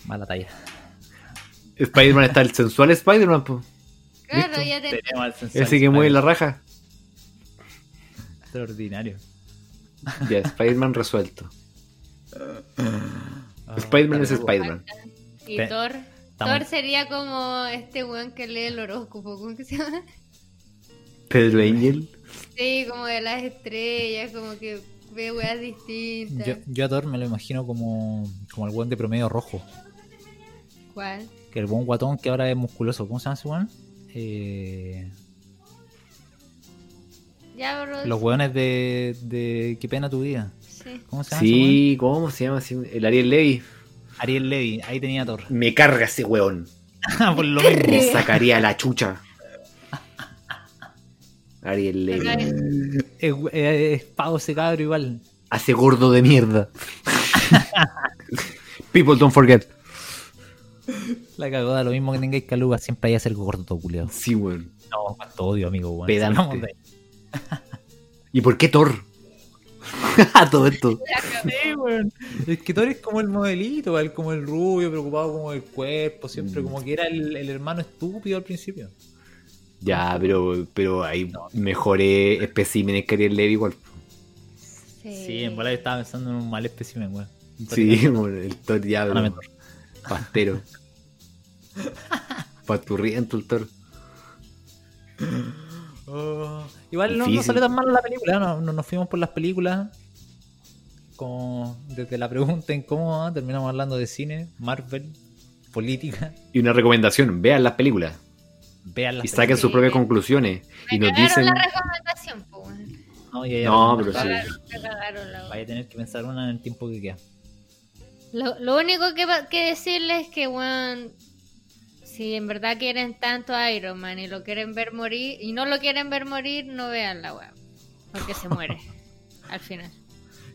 mala talla. Spider-Man está el sensual Spider-Man. Claro, ¿Listo? ya te... Tenemos ese que mueve la raja. Extraordinario. Ya, Spider-Man resuelto. Ah, Spider-Man es Spider-Man. Y Thor. estamos- Thor sería como este weón que lee el horóscopo, ¿cómo que se llama? Pedro Angel. Sí, como de las estrellas, como que ve weas distintas. Yo, yo a Thor me lo imagino como, como el buen de promedio rojo. ¿Cuál? Que el buen guatón que ahora es musculoso. ¿Cómo se llama ese weón? Eh, Ya, bro. los weones de, de Qué pena tu vida. Sí. ¿Cómo se llama? Sí, ¿cómo se llama? El Ariel Levy. Ariel Levy, ahí tenía a Thor. Me carga ese weón. Por lo mismo. Me sacaría la chucha. Ariel Levy. Es, es, es pavo ese cabro igual. Hace gordo de mierda. People don't forget. La cagó, da lo mismo que tengáis caluga, siempre hay que ser gordo, culiao. Sí, weón. No, cuánto odio, amigo, weón. Pedante. ¿Y por qué Thor? Todo esto. Sí. Es que tú eres como el modelito, el- como el rubio, preocupado como el cuerpo, siempre Mm. como que era el, el hermano estúpido al principio. Ya, pero, pero hay mejores especímenes que Ariel Levy igual. Sí. Sí, en bola yo estaba pensando en un mal espécimen, weón. Sí, el Thor ya, Thor. pastero. Paturriento el Thor. Oh, igual no, no salió tan mal la película, no, no nos fuimos por las películas. Como desde la pregunta incómoda, terminamos hablando de cine, Marvel, política. Y una recomendación, vean las películas Vean las y saquen sus propias conclusiones. Me Y nos dicen... la recomendación. No, ya, ya, No, me pero sí. La Vaya a tener que pensar una en el tiempo que queda. Lo, lo único que, va- que decirles es que, weón, si en verdad quieren tanto a Iron Man y lo quieren ver morir, y no lo quieren ver morir, no vean la weón. Porque se muere al final.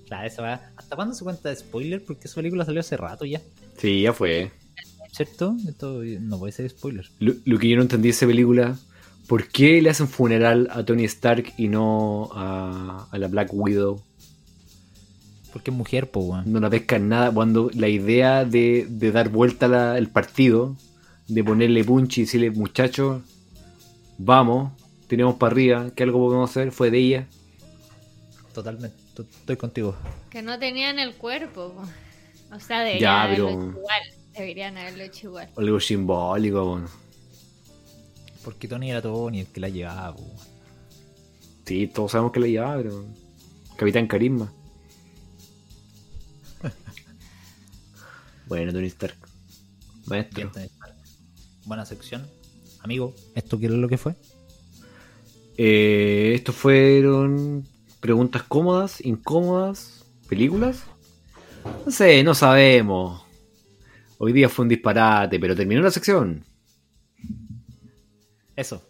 Claro, esa va. ¿Hasta cuándo se cuenta de spoiler? Porque esa película salió hace rato ya. Sí, ya fue. ¿Cierto? Esto no puede ser spoiler. Lo, lo que yo no entendí de esa película, ¿por qué le hacen funeral a Tony Stark y no a, a la Black Widow? Porque es mujer, po, weón. No la pescan nada. Cuando la idea de, de dar vuelta la- el partido, de ponerle punch y decirle, muchachos, vamos, tenemos para arriba, que algo podemos hacer, fue de ella. Totalmente. Estoy contigo. Que no tenían el cuerpo. po. O sea, deberían Ya, haberlo pero- hecho igual. Deberían haberlo hecho igual. Algo simbólico, bueno. Porque Tony era Tony el que la llevaba, po. Sí, todos sabemos que la llevaba, pero. Capitán Carisma. bueno, Tony Stark. Maestro. Bien. Buena sección. Amigo, ¿esto qué es lo que fue? Eh, estos fueron preguntas cómodas, incómodas, películas. No sé, no sabemos. Hoy día fue un disparate, pero terminó la sección. Eso.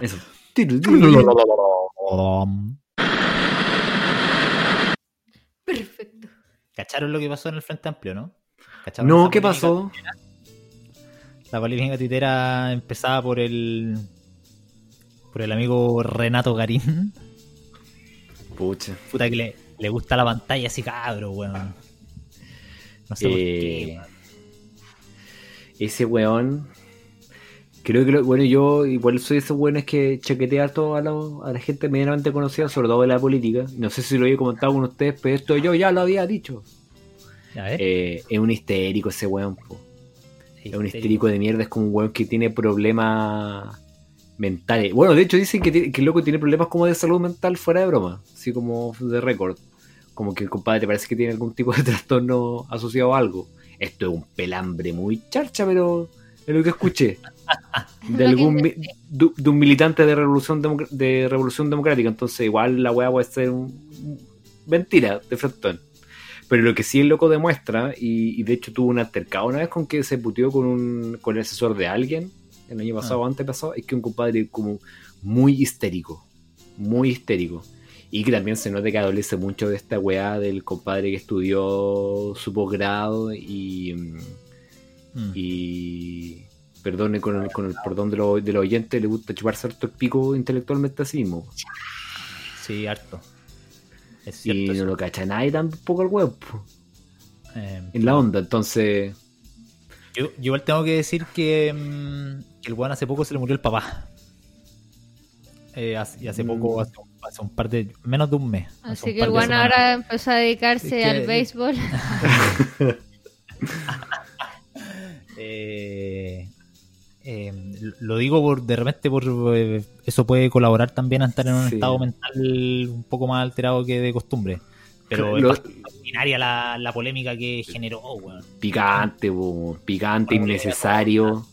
Eso. Perfecto. ¿Cacharon lo que pasó en el Frente Amplio, no? ¿Cacharon No, ¿qué pasó? La polémica titera empezaba por el. por el amigo Renato Garín. Pucha. Puta que le, le gusta la pantalla así cabro, weón. No sé por qué, Eh, weón. ese weón. Creo que, lo- bueno, yo igual soy de esos weones que chaquetea harto a, a la gente medianamente conocida, sobre todo de la política. No sé si lo había comentado con ustedes, pero esto yo ya lo había dicho. Eh, es un histérico ese weón, po. Es un histérico. de mierda, es como un weón que tiene problemas mentales. Bueno, de hecho dicen que, tiene- que el loco tiene problemas como de salud mental fuera de broma, así como de récord. Como que el compadre parece que tiene algún tipo de trastorno asociado a algo. Esto es un pelambre muy charcha, pero es lo que escuché. De algún de, de un militante de revolución Democ- de revolución democrática. Entonces igual la weá puede ser un- mentira de frentón. Pero lo que sí el loco demuestra, y, y de hecho tuvo un altercado una vez con que se puteó con, un, con el asesor de alguien, el año pasado o Ah. antepasado, es que un compadre como muy histérico, muy histérico. Y que también se nota que adolece mucho de esta weá del compadre que estudió su posgrado y, mm, y perdone con el, con el perdón de los de los oyentes, le gusta chuparse harto el pico intelectualmente a sí mismo. Sí, harto. Es cierto. Y eso. no lo cacha nadie tampoco al web Eh, en la onda. Entonces, yo, yo igual tengo que decir que, mm, que el weón hace poco se le murió el papá. Eh, hace- y hace Mm. poco, hace, un- hace un par de. menos de un mes. hace Así un que el semanas. ahora empezó a dedicarse Es que- al béisbol. Eh, eh, lo digo por de repente por eh, eso puede colaborar también a estar en un Sí. estado mental un poco más alterado que de costumbre. Pero Lo- es bastante ordinaria la, la polémica que generó, picante, po, picante, innecesario,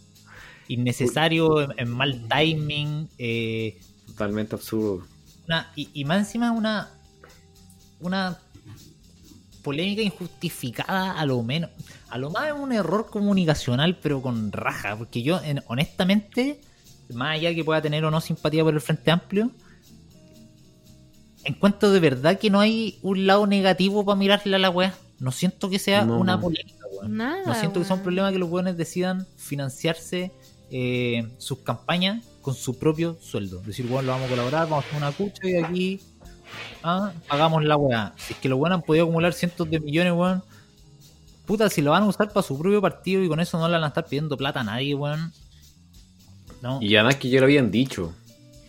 Innecesario, en, en mal timing, eh, totalmente absurdo. una, y, y más encima una una polémica injustificada a lo menos a lo más es un error comunicacional pero con raja porque yo en- honestamente más allá que pueda tener o no simpatía por el Frente Amplio encuentro de verdad que no hay un lado negativo para mirarle a la weá no siento que sea No, una polémica weón. Nada. no siento que sea un weón. problema que los weones decidan financiarse eh, sus campañas con su propio sueldo. Decir, bueno, lo vamos a colaborar, vamos a hacer una cucha y aquí ah, pagamos la weá. Si es que los weones han podido acumular cientos de millones, weón. Puta, si lo van a usar para su propio partido y con eso no le van a estar pidiendo plata a nadie, weón. No. Y además que ya lo habían dicho.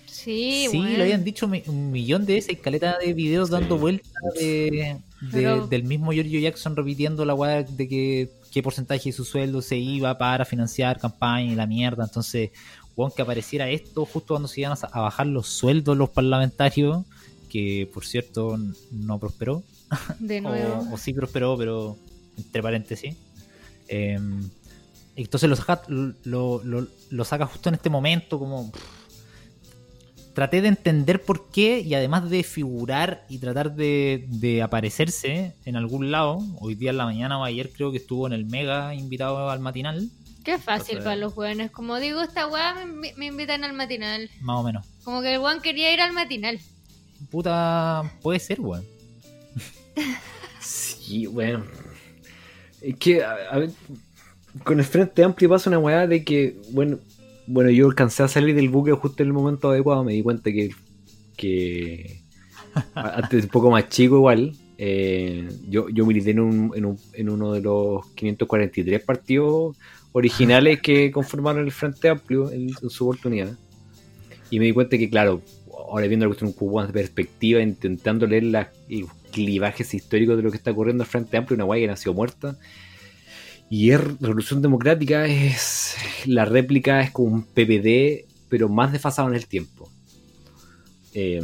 Sí, Sí, weón. lo habían dicho un millón de veces, caleta de videos dando vueltas de, de- Pero- del mismo Giorgio Jackson repitiendo la weá de que qué porcentaje de su sueldo se iba para financiar campaña y la mierda. Entonces, weón, que apareciera esto justo cuando se iban a, bajar los sueldos los parlamentarios, que por cierto no prosperó, De nuevo. o, o sí prosperó, pero entre paréntesis. Eh, entonces lo saca, lo, lo- lo saca justo en este momento, como pff, traté de entender por qué y además de figurar y tratar de, de aparecerse en algún lado. Hoy día en la mañana o ayer creo que estuvo en el Mega invitado al matinal, Qué fácil Entonces- para los jóvenes. Como digo, esta weá me, invi- me invitan al matinal. más o menos. Como que el Juan quería ir al matinal. Puta, puede ser, weón. Sí, bueno. Es que, a, a ver, con el Frente Amplio pasa una weá de que, bueno, bueno, yo alcancé a salir del buque justo en el momento adecuado, me di cuenta que, que antes un poco más chico igual, eh, yo, yo milité en, un, en, un- en uno de los 543 partidos originales que conformaron el Frente Amplio en, en su oportunidad. Y me di cuenta que, claro, ahora viendo la cuestión un poco más de perspectiva, intentando leer las- los clivajes históricos de lo que está ocurriendo al Frente Amplio, una guay que nació muerta. Y es Revolución Democrática es. La réplica es como un PPD, pero más desfasado en el tiempo. Eh,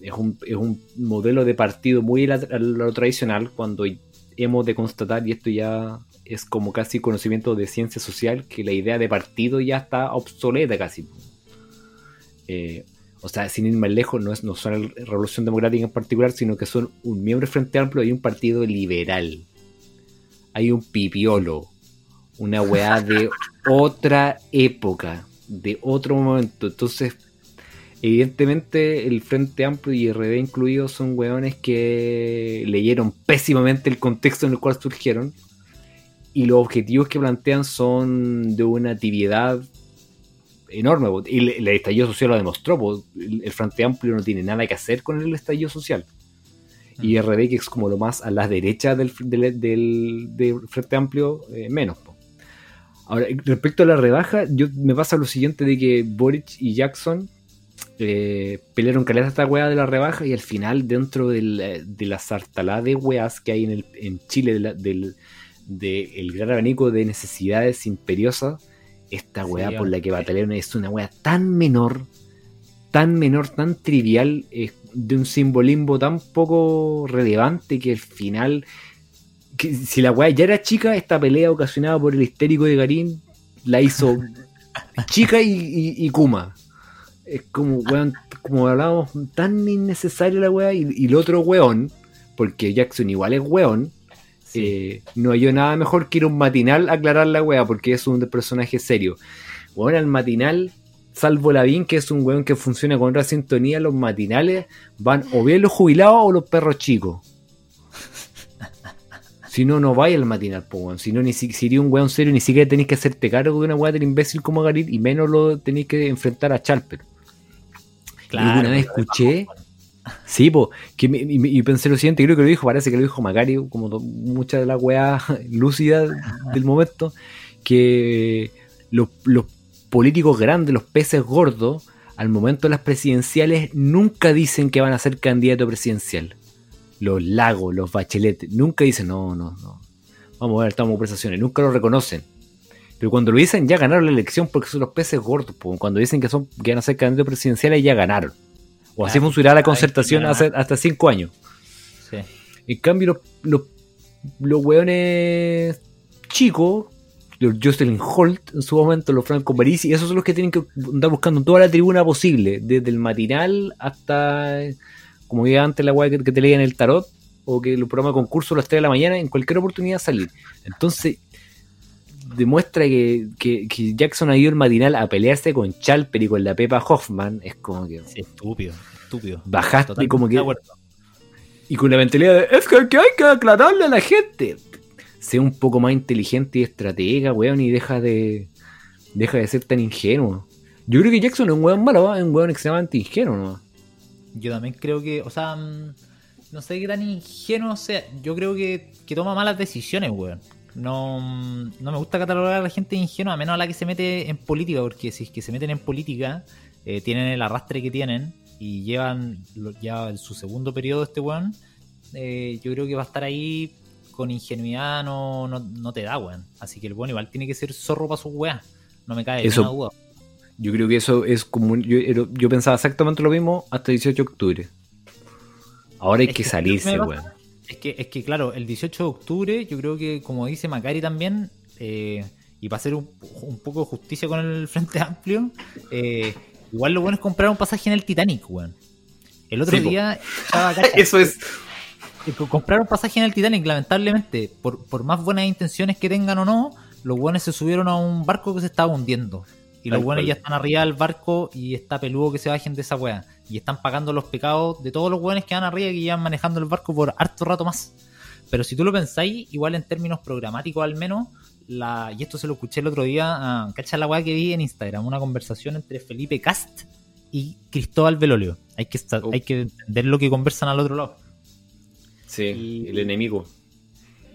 es, un, es un modelo de partido muy a a lo tradicional, cuando hemos de constatar, y esto ya es como casi conocimiento de ciencia social, que la idea de partido ya está obsoleta casi. Eh, o sea, sin ir más lejos, no, es, no son la Revolución Democrática en particular, sino que son un miembro del Frente Amplio y un partido liberal. Hay un pipiolo, una weá de otra época, de otro momento. Entonces, evidentemente, el Frente Amplio y RD incluidos son weones que leyeron pésimamente el contexto en el cual surgieron. Y los objetivos que plantean son de una tibiedad enorme. Y el, estallido social lo demostró. El, Frente Amplio no tiene nada que hacer con el estallido social. Y RD, que es como lo más a la derecha del, del, del- del Frente Amplio, eh, menos. po. Ahora, respecto a la rebaja, yo me pasa lo siguiente de que Boric y Jackson eh, pelearon caleta esta weá de la rebaja y al final dentro del, eh, de la sartalada de weas que hay en, el, en Chile del de el gran abanico de necesidades imperiosas, esta weá Sí, por la que batalearon es una weá tan menor, tan menor, tan trivial, de un simbolismo tan poco relevante que al final, que si la weá ya era chica, esta pelea ocasionada por el histérico de Garín la hizo chica y, y- y Kuma. Es como, weón, como hablábamos, tan innecesaria la weá. Y, y el otro weón, porque Jackson igual es weón, eh, no halló nada mejor que ir a un matinal a aclarar la weá, porque es un personaje serio. Weón, al matinal, salvo Lavín, que es un weón que funciona con otra sintonía, los matinales van o bien los jubilados o los perros chicos. Si no, no vaya al matinal, po, weón. Si no, ni si, si eres un weón serio, ni siquiera tenéis que hacerte cargo de una weá tan imbécil como Garín, y menos lo tenéis que enfrentar a Chalper. Claro, alguna vez escuché, sí, me- y, y pensé lo siguiente, creo que lo dijo, parece que lo dijo Macario, como muchas de las weas lúcidas del momento, que los, los políticos grandes, los peces gordos, al momento de las presidenciales, nunca dicen que van a ser candidato presidencial. Los lagos, los bachelet, nunca dicen, no, no, no. Vamos a ver, estamos en conversaciones, nunca lo reconocen. Pero cuando lo dicen, ya ganaron la elección porque son los peces gordos. Cuando dicen que son que van a ser candidatos presidenciales, ya ganaron. O así funcionará la concertación hace- hasta cinco años. Sí. En cambio, los, los, los weones chicos, los Jocelyn Holt en su momento, los Franco Parisi, esos son los que tienen que andar buscando toda la tribuna posible, desde el matinal hasta, como decía antes, la weá que, que te leían el tarot, o que los programas de concurso a las 3 de la mañana, en cualquier oportunidad salir. Entonces, demuestra que, que, que Jackson ha ido el matinal a pelearse con Chalper y con la Pepa Hoffman, es como que Sí, estúpido, estúpido. bajaste Totalmente como que y con la mentalidad de, es que, que hay que aclararle a la gente. Sea un poco más inteligente y estratega, weón, y deja de deja de ser tan ingenuo. Yo creo que Jackson es un weón malo, ¿va? es un weón extremadamente ingenuo, ¿no? Yo también creo que, o sea, mm, no sé qué tan ingenuo sea. Yo creo que, que toma malas decisiones, weón. No, no me gusta catalogar a la gente ingenua, a menos a la que se mete en política, porque si es que se meten en política, eh, tienen el arrastre que tienen y llevan ya su segundo periodo este weón. eh, yo creo que va a estar ahí con ingenuidad, no, no, no te da, weón. Así que el weón igual tiene que ser zorro para sus weas. No me cae Eso- duda. Yo creo que eso es como. un- Yo, era- yo pensaba exactamente lo mismo hasta el 18 de octubre. Ahora hay Es que que salirse, weón. Es que, es que, claro, el 18 de octubre, yo creo que, como dice Macari también, eh, y para hacer un, un poco de justicia con el Frente Amplio, eh, igual lo bueno es comprar un pasaje en el Titanic, weón. El otro Sí, día, estaba, cacha, Eso es. co- comprar un pasaje en el Titanic, lamentablemente, por, por más buenas intenciones que tengan o no, los buenos se subieron a un barco que se estaba hundiendo. Y los buenos ya están arriba del barco y está peludo que se bajen de esa wea. Y están pagando los pecados de todos los buenos que van arriba y que llevan manejando el barco por harto rato más. Pero si tú lo pensáis, igual en términos programáticos al menos, la, y esto se lo escuché el otro día, uh, ¿cachai la weá que vi en Instagram? Una conversación entre Felipe Cast y Cristóbal Velolio. Hay que, estar, hay que entender lo que conversan al otro lado. Sí, y, el enemigo.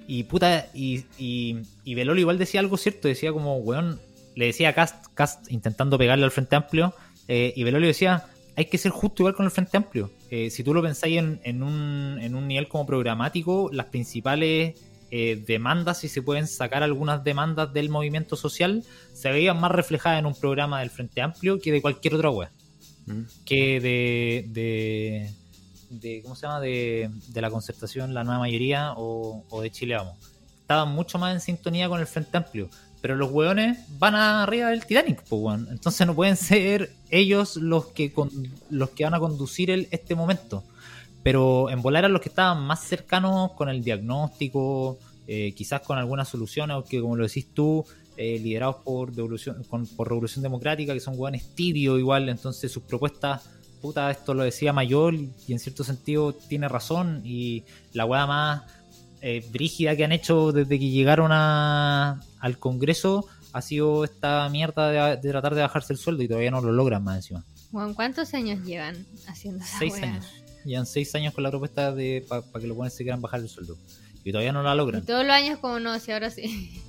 Y puta, y, y, y Velolio igual decía algo cierto, decía como, weón, le decía a Cast, Cast intentando pegarle al Frente Amplio, eh, y Velolio decía, hay que ser justo igual con el Frente Amplio. Eh, si tú lo pensáis en, en, un, en un nivel como programático, las principales eh, demandas, si se pueden sacar algunas demandas del movimiento social, se veían más reflejadas en un programa del Frente Amplio que de cualquier otra web. Mm. Que de, de, de, ¿Cómo se llama? De, de, la concertación, la nueva mayoría o, o de Chile Vamos. Estaban mucho más en sintonía con el Frente Amplio. Pero los hueones van arriba del Titanic, pues, Entonces no pueden ser ellos los que, con, los que van a conducir el, este momento. Pero en volar eran los que estaban más cercanos con el diagnóstico, eh, quizás con algunas soluciones, aunque como lo decís tú, eh, liderados por, devolución, por Revolución Democrática, que son hueones tibios igual, entonces sus propuestas, puta, esto lo decía Mayor y en cierto sentido tiene razón, y la hueá más eh, brígida que han hecho desde que llegaron a, al Congreso ha sido esta mierda de, tratar de bajarse el sueldo y todavía no lo logran más encima. ¿cuántos años llevan haciendo esa Seis años llevan seis años con la propuesta de para que los buenos se quieran bajar el sueldo. Y todavía no la logran. Y todos los años como no, si ahora sí.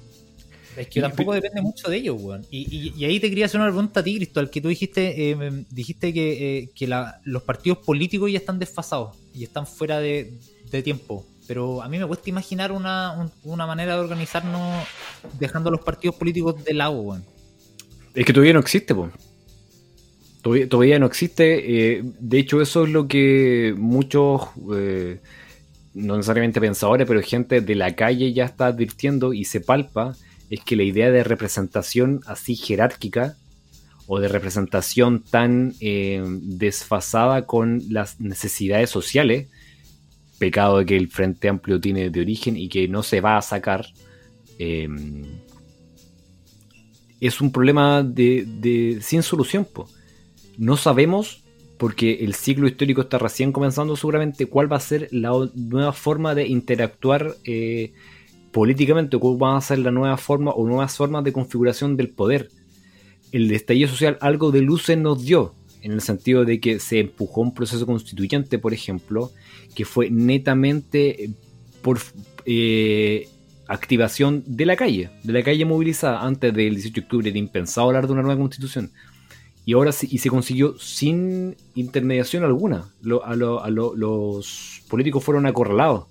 Es que tampoco depende mucho de ellos, weón. Y, y, ahí te quería hacer una pregunta a ti, Cristóbal, que tú dijiste, eh, dijiste que, eh, que la, los partidos políticos ya están desfasados y están fuera de, de tiempo. Pero a mí me cuesta imaginar una, una manera de organizarnos dejando los partidos políticos de lado, weón. Es que todavía no existe, weón. Todavía, no existe. Eh, de hecho, eso es lo que muchos, eh, no necesariamente pensadores, pero gente de la calle ya está advirtiendo y se palpa, es que la idea de representación así jerárquica o de representación tan eh, desfasada con las necesidades sociales, pecado que el Frente Amplio tiene de origen y que no se va a sacar, es un problema de, sin solución. No sabemos, porque el ciclo histórico está recién comenzando seguramente, cuál va a ser la nueva forma de interactuar eh, políticamente, cuál va a ser la nueva forma o nuevas formas de configuración del poder. El estallido social algo de luces nos dio, en el sentido de que se empujó un proceso constituyente, por ejemplo, que fue netamente eh, por eh, activación de la calle, de la calle movilizada. Antes del 18 de octubre era impensado hablar de una nueva constitución y ahora sí, y se consiguió sin intermediación alguna. los políticos fueron acorralados.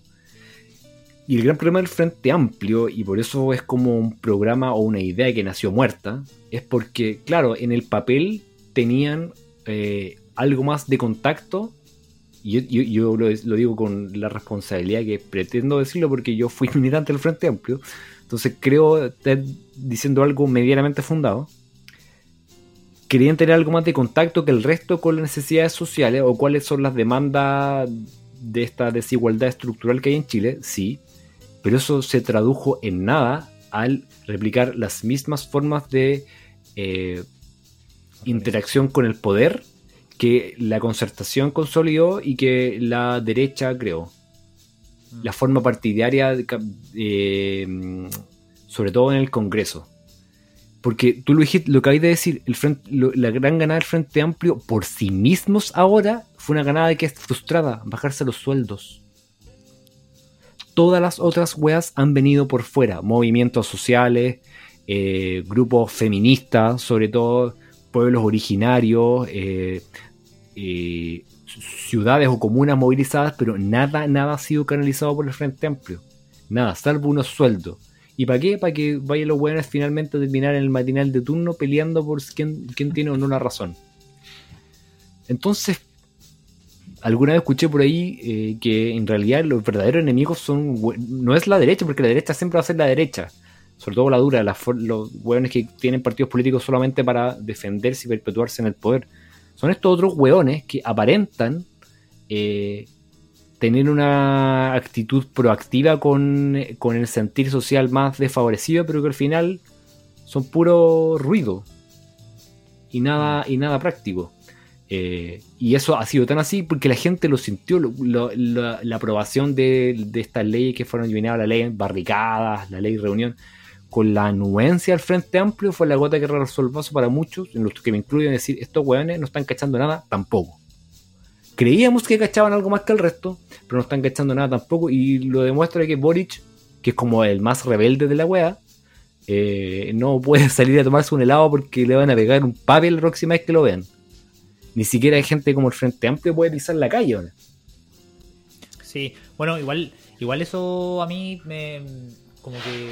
Y el gran problema del Frente Amplio, y por eso es como un programa o una idea que nació muerta, es porque, claro, en el papel tenían eh, algo más de contacto, y yo, lo, lo, digo con la responsabilidad que pretendo decirlo porque yo fui militante del Frente Amplio, entonces creo estar diciendo algo medianamente fundado querían tener algo más de contacto que el resto con las necesidades sociales o cuáles son las demandas de esta desigualdad estructural que hay en Chile, sí, pero eso se tradujo en nada al replicar las mismas formas de eh, interacción con el poder que la concertación consolidó y que la derecha creó. Mm. La forma partidaria, eh, sobre todo en el Congreso. Porque tú lo, dijiste, lo que hay de decir, el frente, la gran ganada del Frente Amplio por sí mismos ahora fue una ganada que es frustrada, bajarse los sueldos. Todas las otras weas han venido por fuera, movimientos sociales, eh, grupos feministas, sobre todo pueblos originarios, eh, eh, ciudades o comunas movilizadas, pero nada, nada ha sido canalizado por el Frente Amplio. Nada, salvo unos sueldos. ¿Y para qué? Para que vayan los buenos finalmente a terminar en el matinal de turno peleando por quién, quién tiene o no la razón. Entonces, alguna vez escuché por ahí eh, que en realidad los verdaderos enemigos son no es la derecha, porque la derecha siempre va a ser la derecha, sobre todo la dura, los hueones que tienen partidos políticos solamente para defenderse y perpetuarse en el poder. Son estos otros hueones que aparentan eh, tener una actitud proactiva con, el sentir social más desfavorecido, pero que al final son puro ruido y nada, y nada práctico. Eh, y eso ha sido tan así porque la gente lo sintió, la aprobación de, de, estas leyes que fueron eliminadas, la ley barricadas, la ley reunión, con la anuencia al Frente Amplio fue la gota que resolvió eso para muchos, en los que me incluyen decir, estos hueones no están cachando nada tampoco. Creíamos que cachaban algo más que el resto, pero no están cachando nada tampoco, y lo demuestra que Boric, que es como el más rebelde de la wea, eh, no puede salir a tomarse un helado porque le van a pegar un papel la próxima vez que lo vean. Ni siquiera hay gente como el Frente Amplio puede pisar la calle ahora. Sí, bueno, igual, igual eso a mí me como que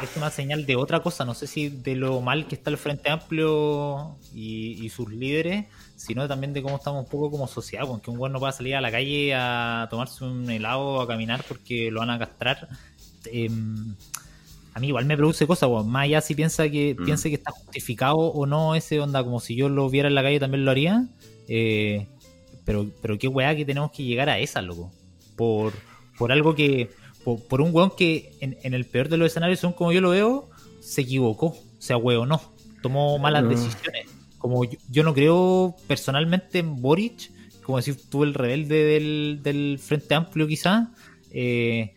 es una señal de otra cosa, no sé si de lo mal que está el Frente Amplio y, sus líderes, sino también de cómo estamos un poco como sociedad, porque un güey no pueda salir a la calle a tomarse un helado, a caminar porque lo van a castrar. Em, a mí igual me produce cosas, más allá si piensa que, mm. piense que está justificado o no ese onda, como si yo lo viera en la calle también lo haría. Eh, pero, pero qué weá que tenemos que llegar a esa, loco. Por, por algo que por, un weón que en, el peor de los escenarios, son como yo lo veo, se equivocó, sea weón no, tomó malas decisiones. Como yo, no creo personalmente en Boric, como decir tú el rebelde del, Frente Amplio quizás, eh,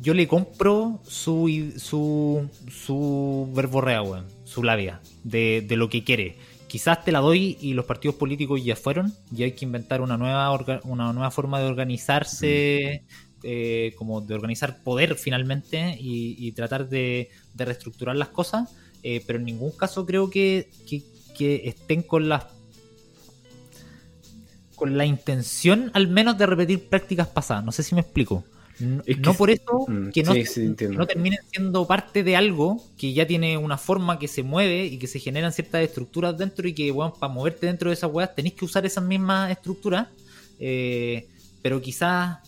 yo le compro su, su, su verborrea, weón, su labia, de, de lo que quiere quizás te la doy y los partidos políticos ya fueron, y hay que inventar una nueva, una nueva forma de organizarse, mm. eh, como de organizar poder finalmente y, tratar de, reestructurar las cosas, eh, pero en ningún caso creo que, estén con las con la intención al menos de repetir prácticas pasadas, no sé si me explico. No, por eso mm, que no, terminen siendo parte de algo que ya tiene una forma que se mueve y que se generan ciertas estructuras dentro y que, bueno, para moverte dentro de esas weas tenéis que usar esas mismas estructuras, eh, pero quizás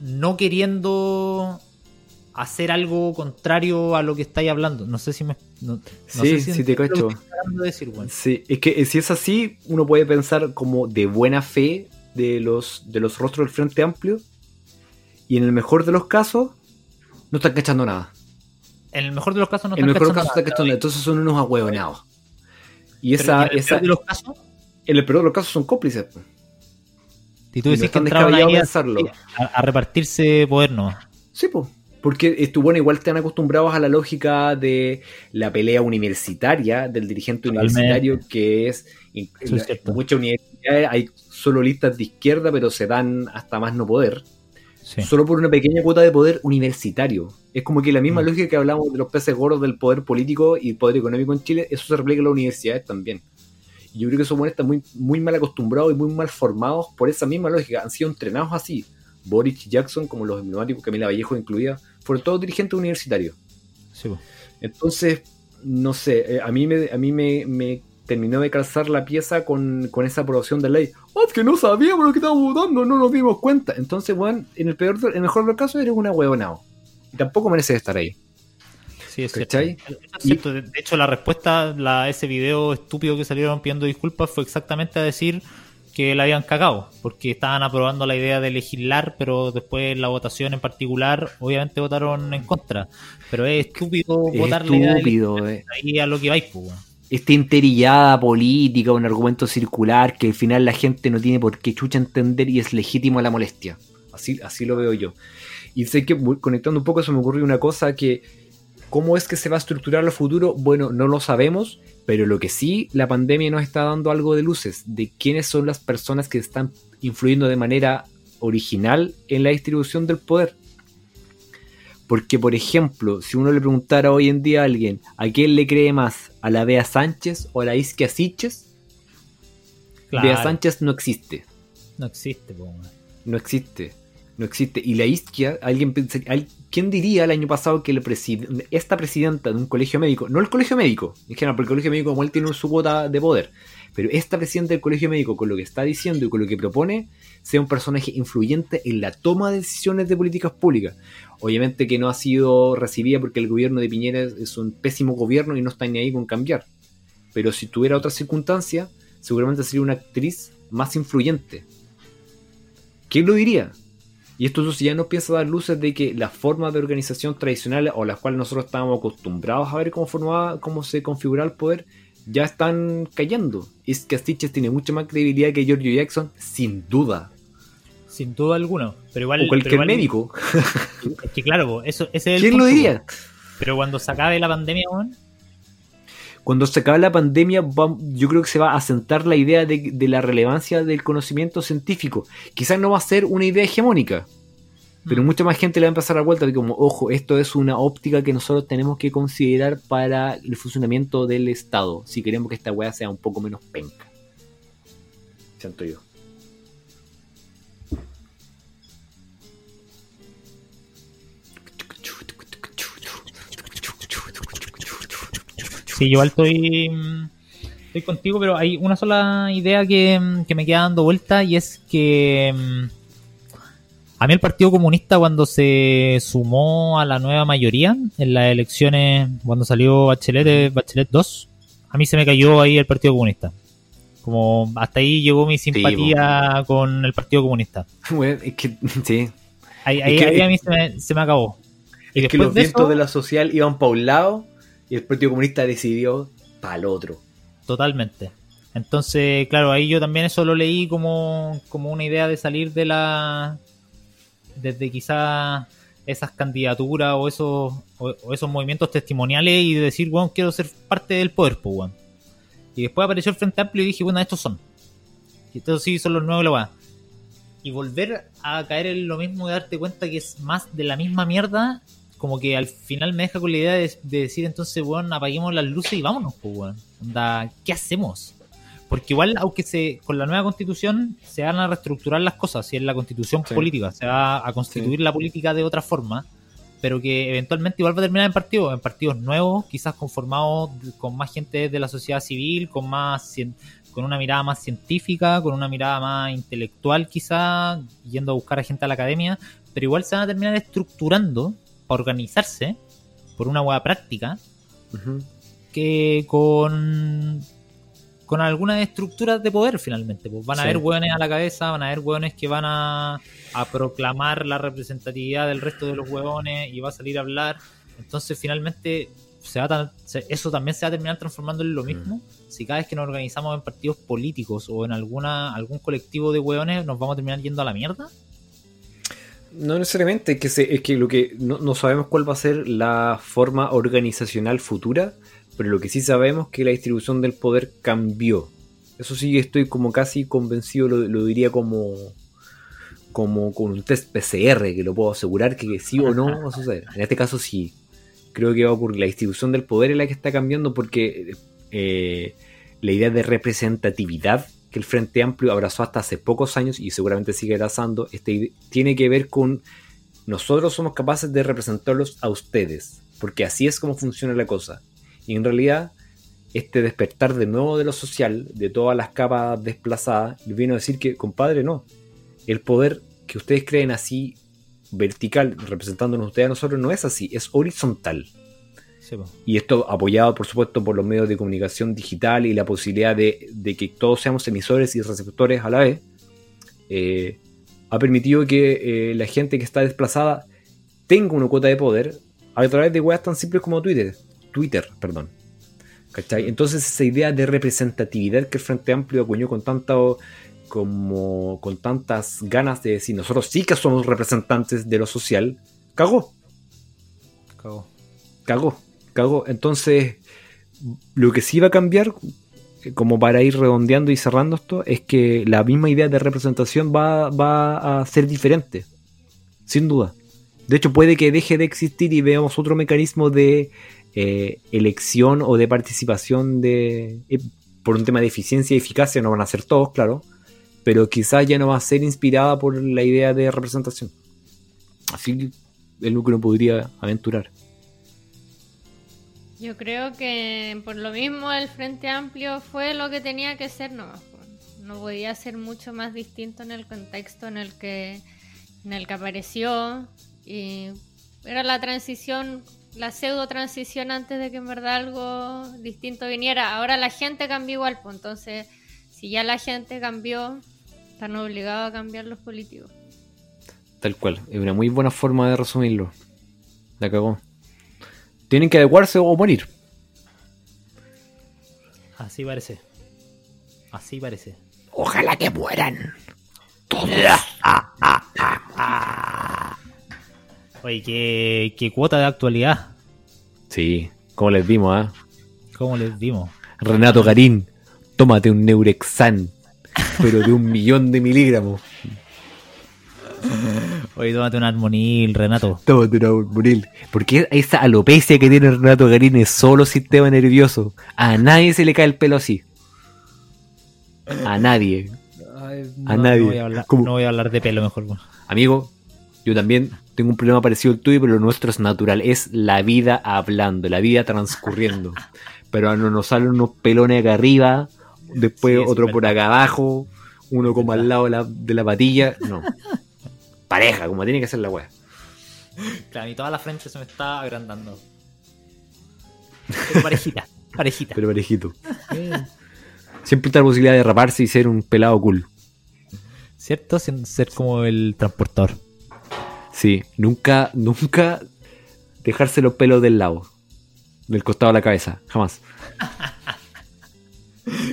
no queriendo hacer algo contrario a lo que estáis hablando. No sé si me. sí, si te cacho. Sí, es que si es así, uno puede pensar como de buena fe de los, de los rostros del Frente Amplio y en el mejor de los casos, no están cachando nada. En el mejor de los casos no están, cachando, nada, están cachando nada. Entonces son unos ahueonados. Y esa. en el esa, peor de los casos? En el peor de los casos son cómplices. Y tú decís que entraban ahí a, a, repartirse poder, ¿no? Sí, pues. Porque bueno, igual están acostumbrados a la lógica de la pelea universitaria, del dirigente universitario, que es, en, muchas universidades hay solo listas de izquierda, pero se dan hasta más no poder solo por una pequeña cuota de poder universitario. Es como que la misma mm. lógica que hablamos de los peces gordos del poder político y poder económico en Chile, eso se replica en las universidades también. Y yo creo que esos buenos están muy, muy mal acostumbrados y muy mal formados por esa misma lógica. Han sido entrenados así. Boris Jackson, como los emblemáticos, Camila Vallejo incluida, fueron todos dirigentes universitarios. Entonces, no sé, eh, a mí me, a mí me, me terminó de calzar la pieza con, esa aprobación de ley. ¡Oh, que no sabíamos lo que estábamos votando! No nos dimos cuenta. Entonces, weón, en el peor, en el mejor de los casos eres una huevonao. Y tampoco mereces estar ahí. Sí, es cierto. De hecho, la respuesta a ese video estúpido que salieron pidiendo disculpas fue exactamente a decir que la habían cagado, porque estaban aprobando la idea de legislar, pero después la votación en particular, obviamente votaron en contra. Pero es estúpido votar la idea de eh. ahí a lo que vais, pues, esta interillada política, un argumento circular que al final la gente no tiene por qué chucha entender y es legítimo la molestia. Así, así lo veo yo. Y sé que conectando un poco se me ocurrió una cosa que, ¿cómo es que se va a estructurar el futuro? Bueno, no lo sabemos, pero lo que sí, la pandemia nos está dando algo de luces, de quiénes son las personas que están influyendo de manera original en la distribución del poder. Porque, por ejemplo, si uno le preguntara hoy en día a alguien, ¿a quién le cree más? ¿A la Bea Sánchez o a la Isquia Siches? Bea Sánchez no existe. No existe, No existe. No existe. Y la Isquia, alguien ¿quién diría el año pasado que esta presidenta de un colegio médico, no el colegio médico, en general, porque el colegio médico como él tiene su cuota de poder, pero esta presidenta del colegio médico con lo que está diciendo y con lo que propone, sea un personaje influyente en la toma de decisiones de políticas públicas. Obviamente que no ha sido recibida porque el gobierno de Piñera es un pésimo gobierno y no está ni ahí con cambiar. Pero si tuviera otra circunstancia, seguramente sería una actriz más influyente. ¿Quién lo diría? Y esto ya nos empieza a dar luces de que las formas de organización tradicionales o las cuales nosotros estábamos acostumbrados a ver cómo, formaba, cómo se configuraba el poder ya están cayendo. Es que Stitches tiene mucha más credibilidad que Giorgio Jackson, sin duda. Sin duda alguna. Pero igual, o cualquier pero igual- médico. Es que claro, eso, ese es el ¿Quién lo diría? Pero cuando se acabe la pandemia, weón, Cuando se acabe la pandemia, va- yo creo que se va a asentar la idea de, de la relevancia del conocimiento científico. Quizás no va a ser una idea hegemónica, pero Mm. mucha más gente le va a empezar a dar vuelta de como, ojo, esto es una óptica que nosotros tenemos que considerar para el funcionamiento del Estado, si queremos que esta weá sea un poco menos penca. Siento yo. Sí, yo igual estoy, mm, estoy contigo, pero hay una sola idea que, mm, que me queda dando vuelta y es que a mí el Partido Comunista cuando se sumó a la nueva mayoría en las elecciones, cuando salió Bachelet, eh, Bachelet 2, a mí se me cayó ahí el Partido Comunista. Como hasta ahí llegó mi simpatía con el Partido Comunista. Weón, es que, sí. Ahí, ahí- que- ahí a mí se me, se me acabó. Y Es que los de vientos eso- de la social iban para un lado y el Partido Comunista decidió para el otro. Totalmente. Entonces, claro, ahí yo también eso lo leí como, como una idea de salir de la. Desde quizás esas candidaturas o esos, o, esos movimientos testimoniales y de decir, bueno, quiero ser parte del poder, pues. Y después apareció el Frente Amplio y dije, bueno, estos son. Y estos sí son los nuevos. Y volver a caer en lo mismo de darte cuenta que es más de la misma mierda, como que al final me deja con la idea de, de decir entonces, weón, apaguemos las luces y vámonos, pues, weón. Onda, ¿qué hacemos? Porque igual, aunque se con la nueva constitución se van a reestructurar las cosas, si es la constitución Sí. política, se va a constituir la política de otra forma, pero que eventualmente igual va a terminar en partidos, en partidos nuevos, quizás conformados con más gente de la sociedad civil, con más con una mirada más científica, con una mirada más intelectual quizás, yendo a buscar a gente a la academia, pero igual se van a terminar estructurando para organizarse por una hueá práctica que con con algunas estructuras de poder finalmente. Pues van a Sí. haber hueones a la cabeza, van a haber hueones que van a, a proclamar la representatividad del resto de los hueones y va a salir a hablar. Entonces finalmente se va a tan- se- eso también se va a terminar transformando en lo mismo. Si cada vez que nos organizamos en partidos políticos o en alguna algún colectivo de hueones nos vamos a terminar yendo a la mierda. No necesariamente, es que, se- es que lo que no, no sabemos cuál va a ser la forma organizacional futura, pero lo que sí sabemos es que la distribución del poder cambió. Eso sí estoy como casi convencido, lo, diría como, como con un test PCR, que lo puedo asegurar que sí o no va a suceder. En este caso sí, creo que va a ocurrir. La distribución del poder es la que está cambiando porque eh, la idea de representatividad que el Frente Amplio abrazó hasta hace pocos años y seguramente sigue abrazando, este, tiene que ver con nosotros somos capaces de representarlos a ustedes, porque así es como funciona la cosa. Y en realidad, este despertar de nuevo de lo social, de todas las capas desplazadas, vino a decir que, compadre, no. El poder que ustedes creen así, vertical, representándonos ustedes a nosotros, no es así, es horizontal. Sí. Y esto apoyado, por supuesto, por los medios de comunicación digital y la posibilidad de, de que todos seamos emisores y receptores a la vez, eh, ha permitido que eh, la gente que está desplazada tenga una cuota de poder a través de weas tan simples como Twitter. Twitter, perdón. ¿Cachai? Entonces esa idea de representatividad que el Frente Amplio acuñó con tanto como con tantas ganas de decir nosotros sí que somos representantes de lo social, cagó Cagó. cagó, cagó. Entonces, lo que sí va a cambiar, como para ir redondeando y cerrando esto, es que la misma idea de representación va, va a ser diferente, sin duda. De hecho, puede que deje de existir y veamos otro mecanismo de eh, elección o de participación de eh, por un tema de eficiencia y eficacia, no van a ser todos, claro, pero quizás ya no va a ser inspirada por la idea de representación. Así es lo que uno podría aventurar. Yo creo que por lo mismo el Frente Amplio fue lo que tenía que ser nomás. No podía ser mucho más distinto en el contexto en el que en el que apareció y era la transición, la pseudo transición antes de que en verdad algo distinto viniera. Ahora la gente cambió igual, pues entonces si ya la gente cambió, están obligados a cambiar los políticos. Tal cual, es una muy buena forma de resumirlo. La cagó. Tienen que adecuarse o morir. Así parece. Así parece. Ojalá que mueran. Oye, qué, qué cuota de actualidad. Sí, como les dimos, ¿ah? ¿Cómo les dimos? Renato Garín, tómate un Neurexan, pero de un millón de miligramos. Oye, tómate un armonil, Renato. Tómate un Armonil. Porque esa alopecia que tiene Renato Garín es solo sistema nervioso. A nadie se le cae el pelo así. A nadie. no, nadie. No voy, a hablar, ¿Cómo? no voy a hablar de pelo mejor. Amigo, yo también tengo un problema parecido al tuyo, pero lo nuestro es natural. Es la vida hablando, la vida transcurriendo. Pero no nos salen unos pelones acá arriba, después Sí, otro verdad. por acá abajo, uno como al lado de la, de la patilla. No. Pareja, como tiene que ser la wea. Claro, y toda la frente se me está agrandando. Pero parejita, parejita. Pero parejito. Siempre está la posibilidad de raparse y ser un pelado cool. ¿Cierto? Sin ser como el transportador. Sí, nunca, nunca dejarse los pelos del lado. Del costado de la cabeza, jamás.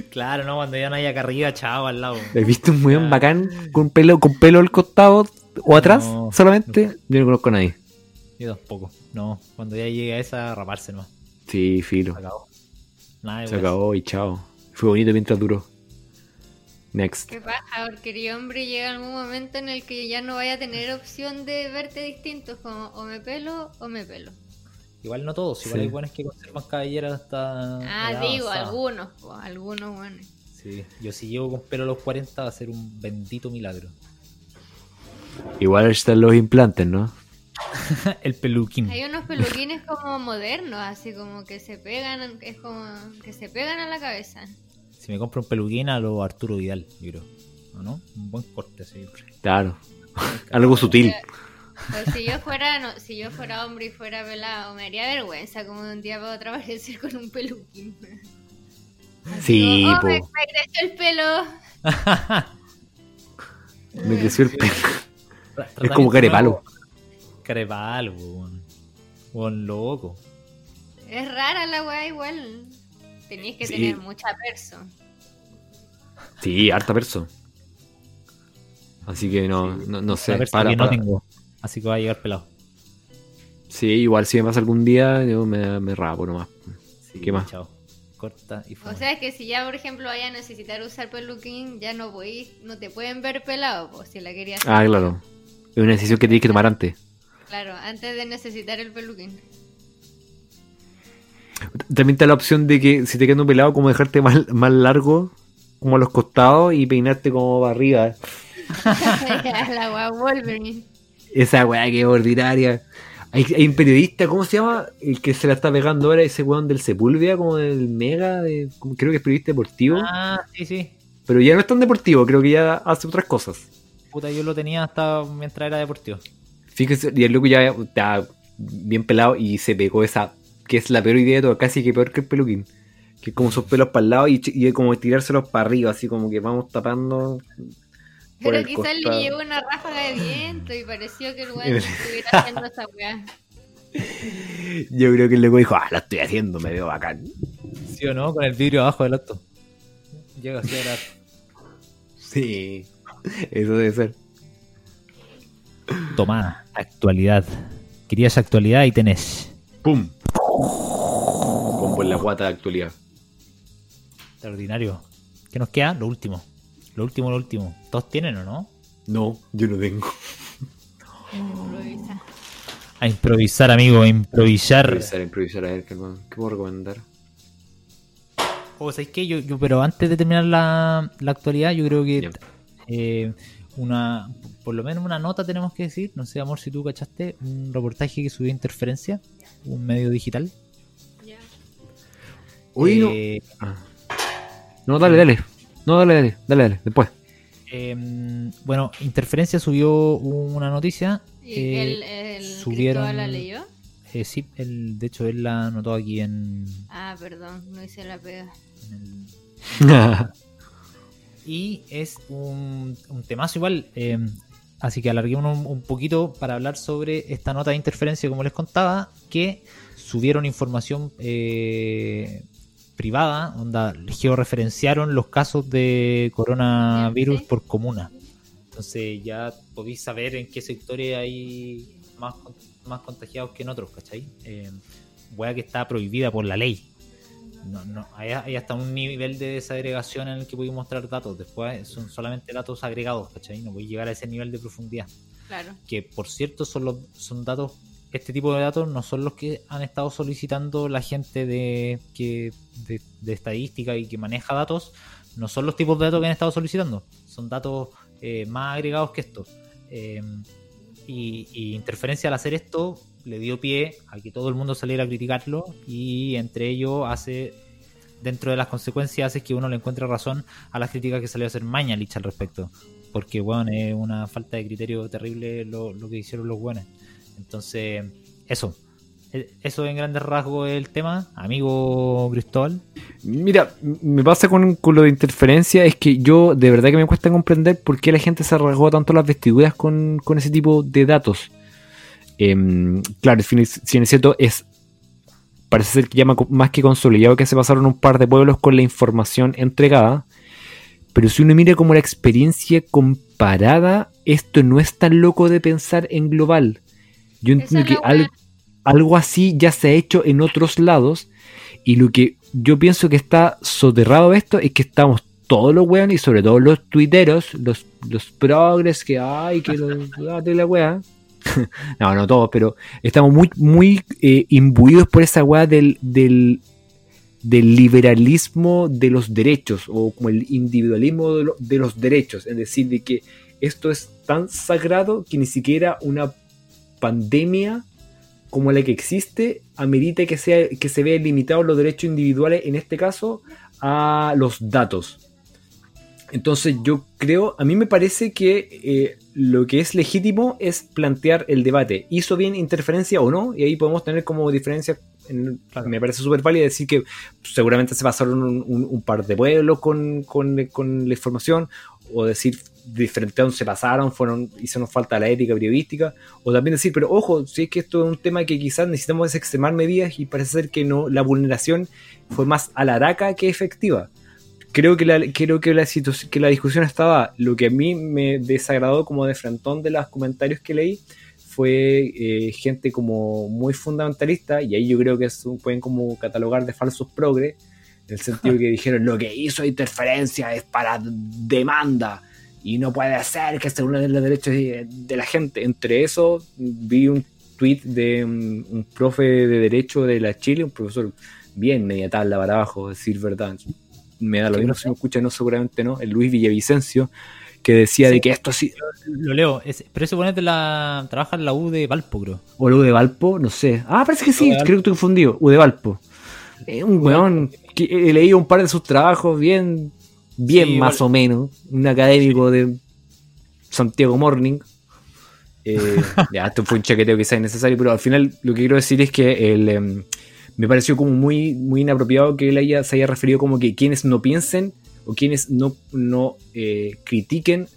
Claro, ¿no? Cuando ya no hay acá arriba, chao, al lado. ¿Has visto un weón bacán con pelo, con pelo al costado o atrás No, solamente? Yo no conozco a nadie. Yo tampoco. No, cuando ya llegue a esa, raparse nomás. Sí, filo. Se acabó. Nada Se acabó y chao. Fue bonito mientras duró. Next. ¿Qué pasa? Porque el hombre llega algún momento en el que ya no vaya a tener opción de verte distinto, como o me pelo o me pelo. Igual no todos, igual Sí. hay buenos que conservan cabellera hasta. Ah, digo, avanzada. algunos, po, algunos, bueno. Sí, yo si llego con pelo a los 40 va a ser un bendito milagro. Igual están los implantes, ¿no? el peluquín. Hay unos peluquines como modernos, así como que se pegan, es como que se pegan a la cabeza. Si me compro un peluquín a lo Arturo Vidal, yo creo. ¿O no? Un buen corte siempre. Claro. Algo sutil. O si yo fuera, no, si yo fuera hombre y fuera pelado, me haría vergüenza como de un día para otro aparecer con un peluquín. Sí, Como, oh, po. me, me creció el pelo. Me creció el pelo. Es como carepalo. Carepalo, weón. Weón loco. Es rara la weá igual. Tenéis que Sí. tener mucha perso. Sí, harta perso. Así que no, no, no sé. Para- que no tengo. Así que va a llegar pelado. Sí, igual si me pasa algún día, yo me, me rapo nomás. Sí, ¿Qué más? Chao. Corta y O sea que si ya, por ejemplo, vaya a necesitar usar peluquín, ya no podéis, no te pueden ver pelado, pues si la querías. Ah, claro. Es una decisión que tienes que tomar antes. Claro, antes de necesitar el peluquín. También está la opción de que si te queda un pelado, como dejarte más, más largo, como a los costados y peinarte como para arriba. la weá Wolverine. Esa weá que es ordinaria. Hay, hay un periodista, ¿cómo se llama? El que se la está pegando ahora, ese weón del Sepúlveda, como del Mega, de- como- creo que es periodista deportivo. Ah, sí, sí. Pero ya no es tan deportivo, creo que ya hace otras cosas. Puta, yo lo tenía hasta mientras era deportivo. Fíjese, y el loco ya está bien pelado y se pegó esa, que es la peor idea de todo, casi que peor que el peluquín. Que es como sus pelos para el lado y, y como tirárselos para arriba, así como que vamos tapando. por Pero quizás le llegó una ráfaga de viento y pareció que el weón estuviera haciendo esa weá. Yo creo que el loco dijo, ah, lo estoy haciendo, me veo bacán. ¿Sí o no? Con el vidrio abajo del auto. Llega así a grabar. Sí, eso debe ser. Tomá, actualidad. Querías actualidad y tenés. ¡Pum! Combo en la guata de actualidad. Extraordinario. ¿Qué nos queda? Lo último. Lo último, lo último. ¿Todos tienen o no? No, yo no tengo. Improvisa. A improvisar, amigo, a improvisar. Improvisar, improvisar, a ver, ¿qué, más- qué puedo recomendar? O ¿sabéis qué? Yo, yo, pero antes de terminar la, la actualidad, yo creo que eh, una, por lo menos una nota tenemos que decir. No sé, amor, si tú cachaste un reportaje que subió Interferencia, un medio digital. Ya. Uy, no. Eh, Ah. No, dale, dale. No, dale, dale, dale, dale, después. eh, bueno, Interferencia subió una noticia. ¿Y eh, el, el subieron- la leyó? eh, sí, él, de hecho, él la anotó aquí en, Ah, perdón, no hice la pega. en el, Y es un, un temazo igual. eh, así que alarguémonos un, poquito para hablar sobre esta nota de interferencia, como les contaba, que subieron información eh, privada, onda, georreferenciaron los casos de coronavirus por comuna. Entonces ya podéis saber en qué sectores hay más, más contagiados que en otros, ¿cachai? Eh, wea que está prohibida por la ley. No, no, hay, hay hasta un nivel de desagregación en el que podéis mostrar datos. Después son solamente datos agregados, ¿cachai? No podéis llegar a ese nivel de profundidad Claro. que por cierto son los son datos este tipo de datos no son los que han estado solicitando la gente de que de, de estadística y que maneja datos no son los tipos de datos que han estado solicitando son datos eh, más agregados que estos Eh, y, y interferencia al hacer esto le dio pie a que todo el mundo saliera a criticarlo y entre ellos hace dentro de las consecuencias hace que uno le encuentre razón a las críticas que salió a hacer Mañalich al respecto porque bueno, es una falta de criterio terrible lo, lo que hicieron los buenos. Entonces, eso. E- Eso en grandes rasgos el tema, amigo Cristóbal. Mira, me pasa con, con lo de interferencia, es que yo de verdad que me cuesta comprender por qué la gente se rasgó tanto las vestiduras con, con ese tipo de datos. Em, claro, si si es cierto, es parece ser que ya más que consolidado que se pasaron un par de pueblos con la información entregada. Pero si uno mira como la experiencia comparada, esto no es tan loco de pensar en global. Yo entiendo que al- algo así ya se ha hecho en otros lados. Y lo que yo pienso que está soterrado esto es que estamos todos los weones y sobre todo los tuiteros, los, los progres que hay, que los y la wea. no, no todos, pero estamos muy, muy eh, imbuidos por esa wea del, del, del liberalismo de los derechos o como el individualismo de los derechos. Es decir, de que esto es tan sagrado que ni siquiera una pandemia como la que existe amerita que, sea, que se vean limitados los derechos individuales, en este caso, a los datos. Entonces yo creo, a mí me parece que eh, lo que es legítimo es plantear el debate. ¿Hizo bien interferencia o no? Y ahí podemos tener como diferencia, en- me parece súper válida decir que seguramente se pasaron un, un- un par de pueblos con, con- con la información, o decir diferentes se pasaron, fueron, hicieron falta la ética periodística, o también decir, pero ojo, si es que esto es un tema que quizás necesitamos extremar medidas y parece ser que no, la vulneración fue más a la araca que efectiva. Creo que la, creo que la, situ- que la discusión estaba, lo que a mí me desagradó como de frentón de los comentarios que leí fue eh, gente como muy fundamentalista y ahí yo creo que pueden como catalogar de falsos progres en el sentido que dijeron lo que hizo interferencia es para demanda y no puede ser que se unen los derechos de, de la gente. Entre eso vi un tweet de un, un profe de derecho de la Chile, un profesor bien media tabla para abajo, decir verdad. Me da lo ¿Qué mismo si me escucha, no seguramente no, el Luis Villavicencio, que decía Sí. de que esto sí, Lo leo, es- pero ese pone de la. trabaja en la U de Valpo, creo. o lo de Valpo, no sé. Ah, parece que sí, creo que estoy confundido. U de Valpo. Es un weón que he leído un par de sus trabajos bien, bien Sí, más o menos. Un académico de Santiago Morning. Eh, ya, esto fue un chaqueteo quizás innecesario, pero al final lo que quiero decir es que el, em, me pareció como muy, muy inapropiado que él haya, se haya referido como que quienes no piensen o quienes no, no eh, critiquen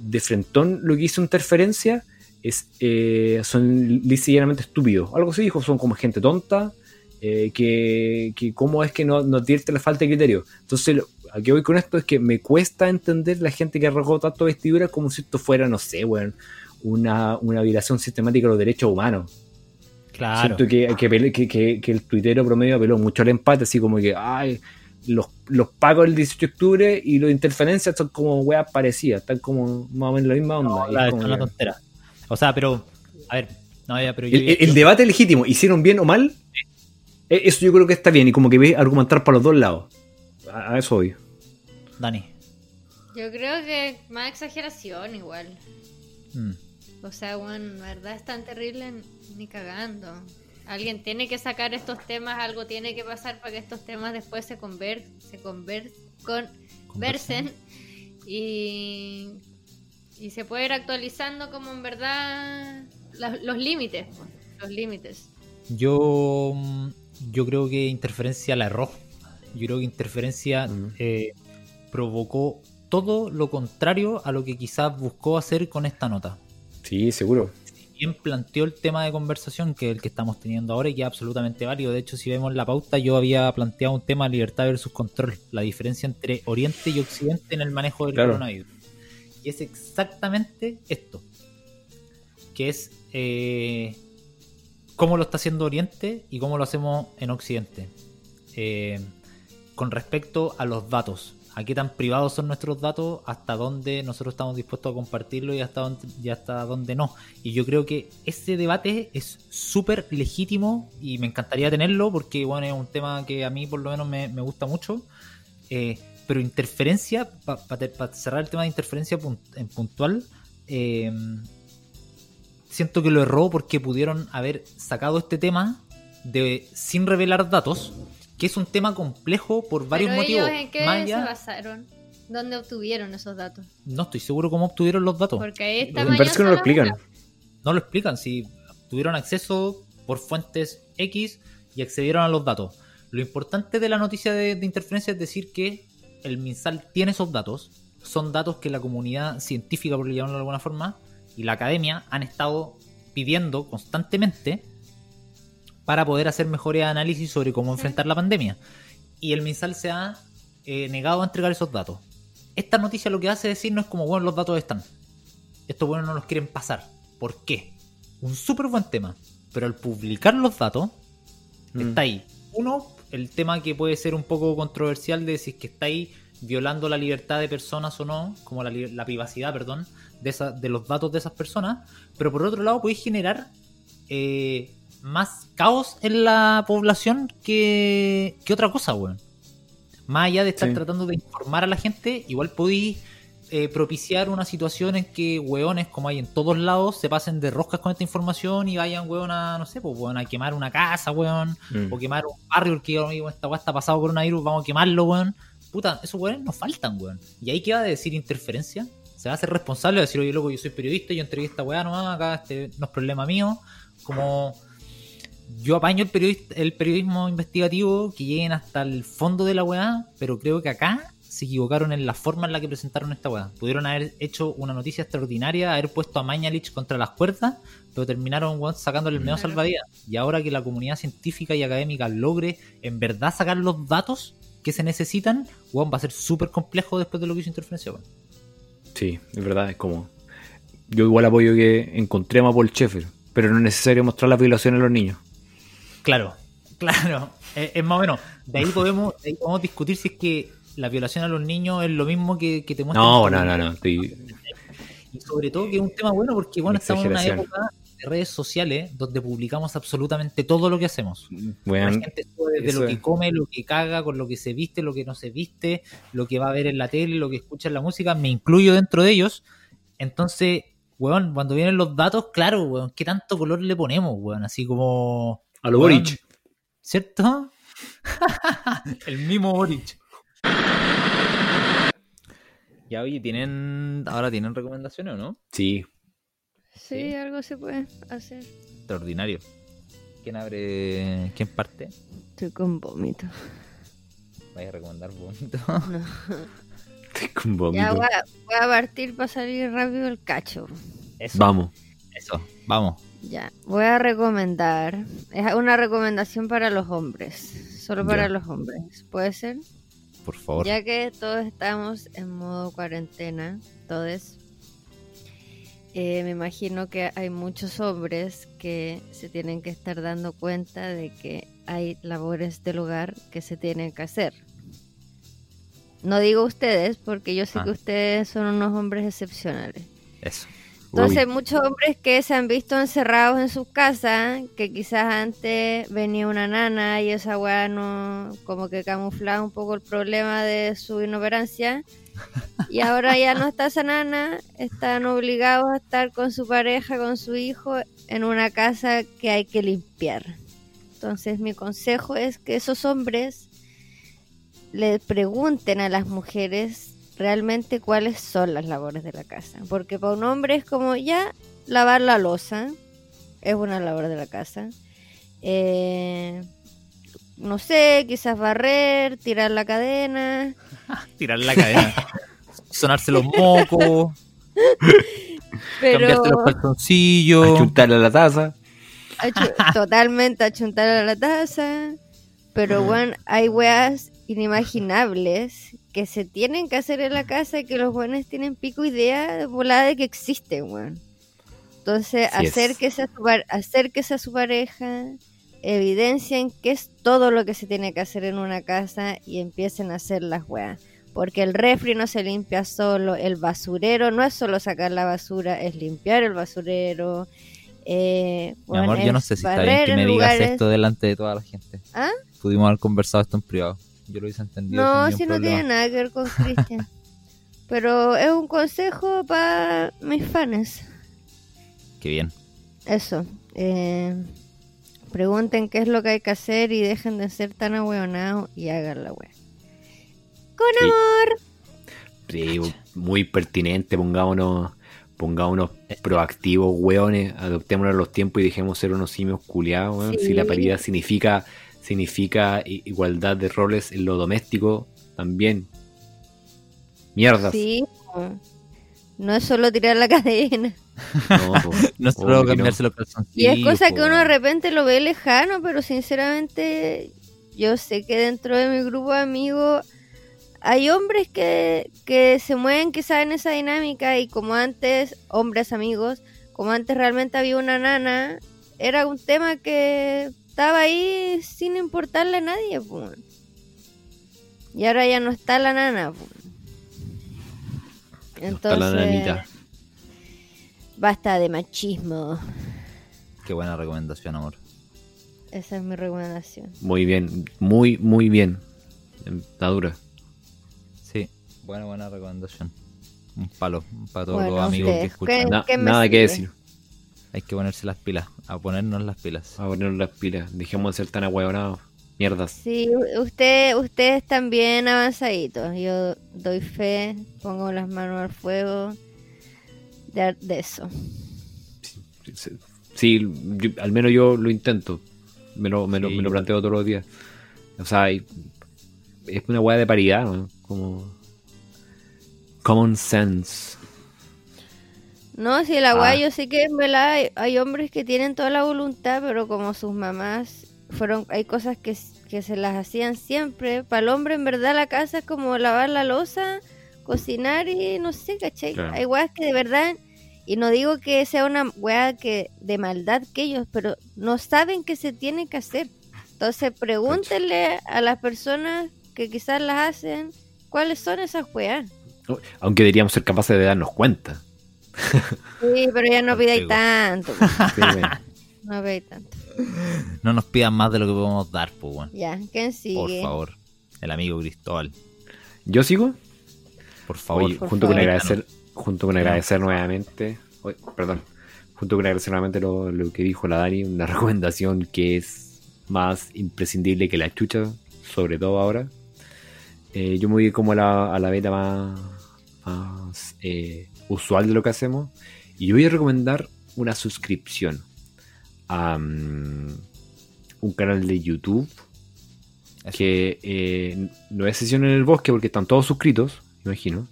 de frentón lo que hizo interferencia es, eh, son ligeramente estúpidos. Algo así dijo, son como gente tonta, eh, que, que cómo es que no, no advierte la falta de criterio. Entonces, lo- a qué voy con esto es que me cuesta entender la gente que arrojó tanto vestidura como si esto fuera, no sé, weón, una, una violación sistemática de los derechos humanos. Claro. Siento que, que, pele- que- que- que el tuitero promedio apeló mucho al empate, así como que, ay, los, los pagos del 18 de octubre y los de interferencias son como weas parecidas, están como más o menos la misma onda. No, la- es una tontera. O sea, pero. A ver. No, ya, pero yo. el, debate legítimo, ¿hicieron bien o mal? E- Eso yo creo que está bien y como que ve argumentar para los dos lados. A, a eso voy. Dani. Yo creo que más exageración igual. Mm. O sea, bueno, la verdad es tan terrible ni cagando. Alguien tiene que sacar estos temas, algo tiene que pasar para que estos temas después se conver se conver conversen y, y se puede ir actualizando como en verdad la- los límites, pues, los límites. Yo, mm, yo creo que interferencia la erró. Yo creo que interferencia Mm. eh, provocó todo lo contrario a lo que quizás buscó hacer con esta nota. Sí, seguro. Si quien planteó el tema de conversación, que es el que estamos teniendo ahora y que es absolutamente válido. De hecho, si vemos la pauta, yo había planteado un tema libertad versus control, la diferencia entre Oriente y Occidente en el manejo del Claro. coronavirus. Y es exactamente esto, que es eh, cómo lo está haciendo Oriente y cómo lo hacemos en Occidente. Eh, con respecto a los datos. A qué tan privados son nuestros datos, hasta dónde nosotros estamos dispuestos a compartirlo y hasta dónde, y hasta dónde no. Y yo creo que ese debate es súper legítimo y me encantaría tenerlo porque bueno, es un tema que a mí por lo menos me, gusta mucho. Eh, pero interferencia, para cerrar el tema de interferencia en puntual, eh, siento que lo erró porque pudieron haber sacado este tema de sin revelar datos, que es un tema complejo por varios Pero motivos. ellos en qué se basaron? ¿Dónde obtuvieron esos datos? no estoy seguro cómo obtuvieron los datos. Porque ahí está Me parece que no lo explican. No lo explican. Si tuvieron acceso por fuentes X y accedieron a los datos. Lo importante de la noticia de, de interferencia es decir que el MinSal tiene esos datos. Son datos que la comunidad científica, por llamarlo de alguna forma, y la academia han estado pidiendo constantemente para poder hacer mejores análisis sobre cómo enfrentar la pandemia. Y el MinSal se ha eh, negado a entregar esos datos. Esta noticia lo que hace es como, bueno, los datos están. Estos buenos no los quieren pasar. ¿Por qué? Un súper buen tema. Pero al publicar los datos, Mm. está ahí. Uno, el tema que puede ser un poco controversial de si es que está ahí violando la libertad de personas o no, como la, la privacidad, perdón, de, esa- de los datos de esas personas. Pero por otro lado, puede generar eh, más caos en la población que, que otra cosa, weón. Más allá de estar Sí. tratando de informar a la gente, igual podéis eh, propiciar una situación en que weones, como hay en todos lados, se pasen de roscas con esta información y vayan, weón, a, no sé, pues, weón, a quemar una casa, weón, Mm. o quemar un barrio porque "Oye, esta weá está pasado coronavirus, vamos a quemarlo, weón. Puta, esos weones nos faltan, weón. Y ahí queda de decir interferencia. Se va a hacer responsable de decir, oye, loco, yo soy periodista, yo entregué esta weá nomás, acá este no es problema mío. Como yo apaño el, periodista, el periodismo investigativo, que lleguen hasta el fondo de la weá, pero creo que acá se equivocaron en la forma en la que presentaron esta weá. Pudieron haber hecho una noticia extraordinaria, haber puesto a Mañalich contra las cuerdas, pero terminaron weón, sacándole el medio salvavidas. Y ahora que la comunidad científica y académica logre en verdad sacar los datos que se necesitan, weón, va a ser súper complejo después de lo que hizo Interferencia. weón. Sí, es verdad, es como. Yo igual apoyo que encontremos a Paul Schaeffer, pero no es necesario mostrar las violaciones a los niños. Claro, claro. Es, es más o menos. De ahí podemos, de ahí podemos discutir si es que la violación a los niños es lo mismo que, que te muestran. No, no, no, no. estoy- Y sobre todo que es un tema bueno porque bueno, estamos en una época de redes sociales donde publicamos absolutamente todo lo que hacemos. La Weón, gente sube desde lo que come, lo que caga, con lo que se viste, lo que no se viste, lo que va a ver en la tele, lo que escucha en la música, me incluyo dentro de ellos. Entonces, weón, cuando vienen los datos, claro, weón, ¿qué tanto color le ponemos, weón? Así como... A lo Boric. ¿Cierto? El mismo Boric. Ya, oye, ¿tienen, ahora tienen recomendaciones o no? Sí. Sí, Sí. algo se puede hacer. Extraordinario. ¿Quién abre, quién parte? Estoy con vómito. Vaya a recomendar vómito. Estoy con Ya vómito. voy a, voy a partir para salir rápido el cacho. Eso, Vamos. eso, vamos. Ya, voy a recomendar. Es una recomendación para los hombres. Solo para Ya. los hombres. ¿Puede ser? Por favor. Ya que todos estamos en modo cuarentena, todos, eh, me imagino que hay muchos hombres que se tienen que estar dando cuenta de que hay labores del hogar que se tienen que hacer. No digo ustedes, porque yo sé Ah. que ustedes son unos hombres excepcionales. Eso. Entonces, muchos hombres que se han visto encerrados en sus casas, que quizás antes venía una nana y esa weá no, como que camuflaba un poco el problema de su inoperancia. Y ahora ya no está esa nana, están obligados a estar con su pareja, con su hijo, en una casa que hay que limpiar. Entonces, mi consejo es que esos hombres le pregunten a las mujeres realmente cuáles son las labores de la casa. Porque para un hombre es como ya lavar la losa, es una labor de la casa. Eh, no sé, quizás barrer, tirar la cadena, Tirar la cadena. Sonarse los mocos. Pero Cambiarte los calzoncillos. Achuntarle a la taza. achu- totalmente achuntar a la taza. Pero bueno, hay weas inimaginables que se tienen que hacer en la casa y que los buenos tienen pico idea de volada de que existen, weón. Entonces, es. acérquese a, su acérquese a su pareja, evidencien qué es todo lo que se tiene que hacer en una casa y empiecen a hacer las weas. Porque el refri no se limpia solo, el basurero no es solo sacar la basura, es limpiar el basurero. Eh, Mi amor, yo no sé si está bien que me digas lugares- esto delante de toda la gente. ¿Ah? Pudimos haber conversado esto en privado. Yo lo hubiese entendido. No, si no tiene nada que ver con Cristian. Pero es un consejo para mis fans. Qué bien. Eso. eh, pregunten qué es lo que hay que hacer y dejen de ser tan ahueonados y hagan la wea. Con Sí. amor. Sí, muy pertinente, pongámonos, pongámonos proactivos, weones, adoptémonos los tiempos y dejemos ser unos simios culiados, weón. Sí. Si la paridad significa, significa igualdad de roles en lo doméstico, también. Mierdas. Sí. No es solo tirar la cadena. No, po. No es solo que no. cambiarse los Y calzoncillos. es cosa que uno de repente lo ve lejano, pero sinceramente yo sé que dentro de mi grupo de amigos hay hombres que, que se mueven quizás en esa dinámica y como antes, hombres amigos, como antes realmente había una nana, era un tema que estaba ahí sin importarle a nadie. po. Y ahora ya no está la nana. No está la nanita. basta de machismo. Qué buena recomendación, amor. Esa es mi recomendación. Muy bien, muy, muy bien. Está dura. Sí, buena, buena recomendación. Un palo para todos Bueno, los amigos que escuchan. ¿qué- Na- qué me nada que sirve? decir. Hay que ponerse las pilas, a ponernos las pilas. A ponernos las pilas. Dejemos de ser tan ahueonados. Mierdas. Sí, u- usted, ustedes están bien avanzaditos. Yo doy fe, pongo las manos al fuego de, de eso. Sí, yo- al menos yo lo intento. Me lo, me lo, me lo planteo todos los días. O sea, es una weá de paridad, ¿no? Como. Common sense. No, si la Ah. guay yo sé que en verdad hay, hay hombres que tienen toda la voluntad, pero como sus mamás fueron, hay cosas que, que se las hacían siempre. Para el hombre en verdad la casa es como lavar la losa, cocinar y no sé, ¿cachai? Claro. Hay weas que de verdad, y no digo que sea una wea que de maldad que ellos, pero no saben que se tiene que hacer. Entonces pregúntenle a las personas que quizás las hacen cuáles son esas weas. Aunque deberíamos ser capaces de darnos cuenta. Sí, pero ya no pidáis tanto. Sí, bueno. No pidáis tanto. No nos pidan más de lo que podemos dar, pues, weón. Ya, ¿quién sigue? Por favor. El amigo Cristóbal. ¿Yo sigo? Por favor. Oye, por junto con agradecer, junto con agradecer nuevamente, perdón, junto con agradecer nuevamente lo, lo que dijo la Dani, una recomendación que es más imprescindible que la chucha, sobre todo ahora. Eh, yo me voy como a la, a la beta más, más, eh, usual de lo que hacemos y yo voy a recomendar una suscripción a mm, un canal de YouTube Eso. que eh, no es sesión en el bosque porque están todos suscritos, me imagino.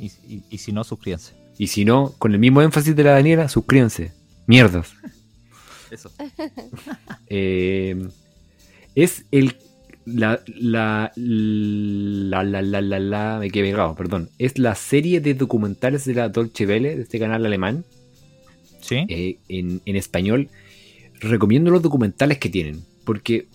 Y, y- y si no, suscríbanse. Y si no, con el mismo énfasis de la Daniela, suscríbanse. Mierdas. Eso. Eh, es el. La, la, la, la, la, la, la- me quedé pegado, perdón. Es la serie de documentales de la Dolce Vele, de este canal alemán, ¿Sí? eh, en, en español. Recomiendo los documentales que tienen, porque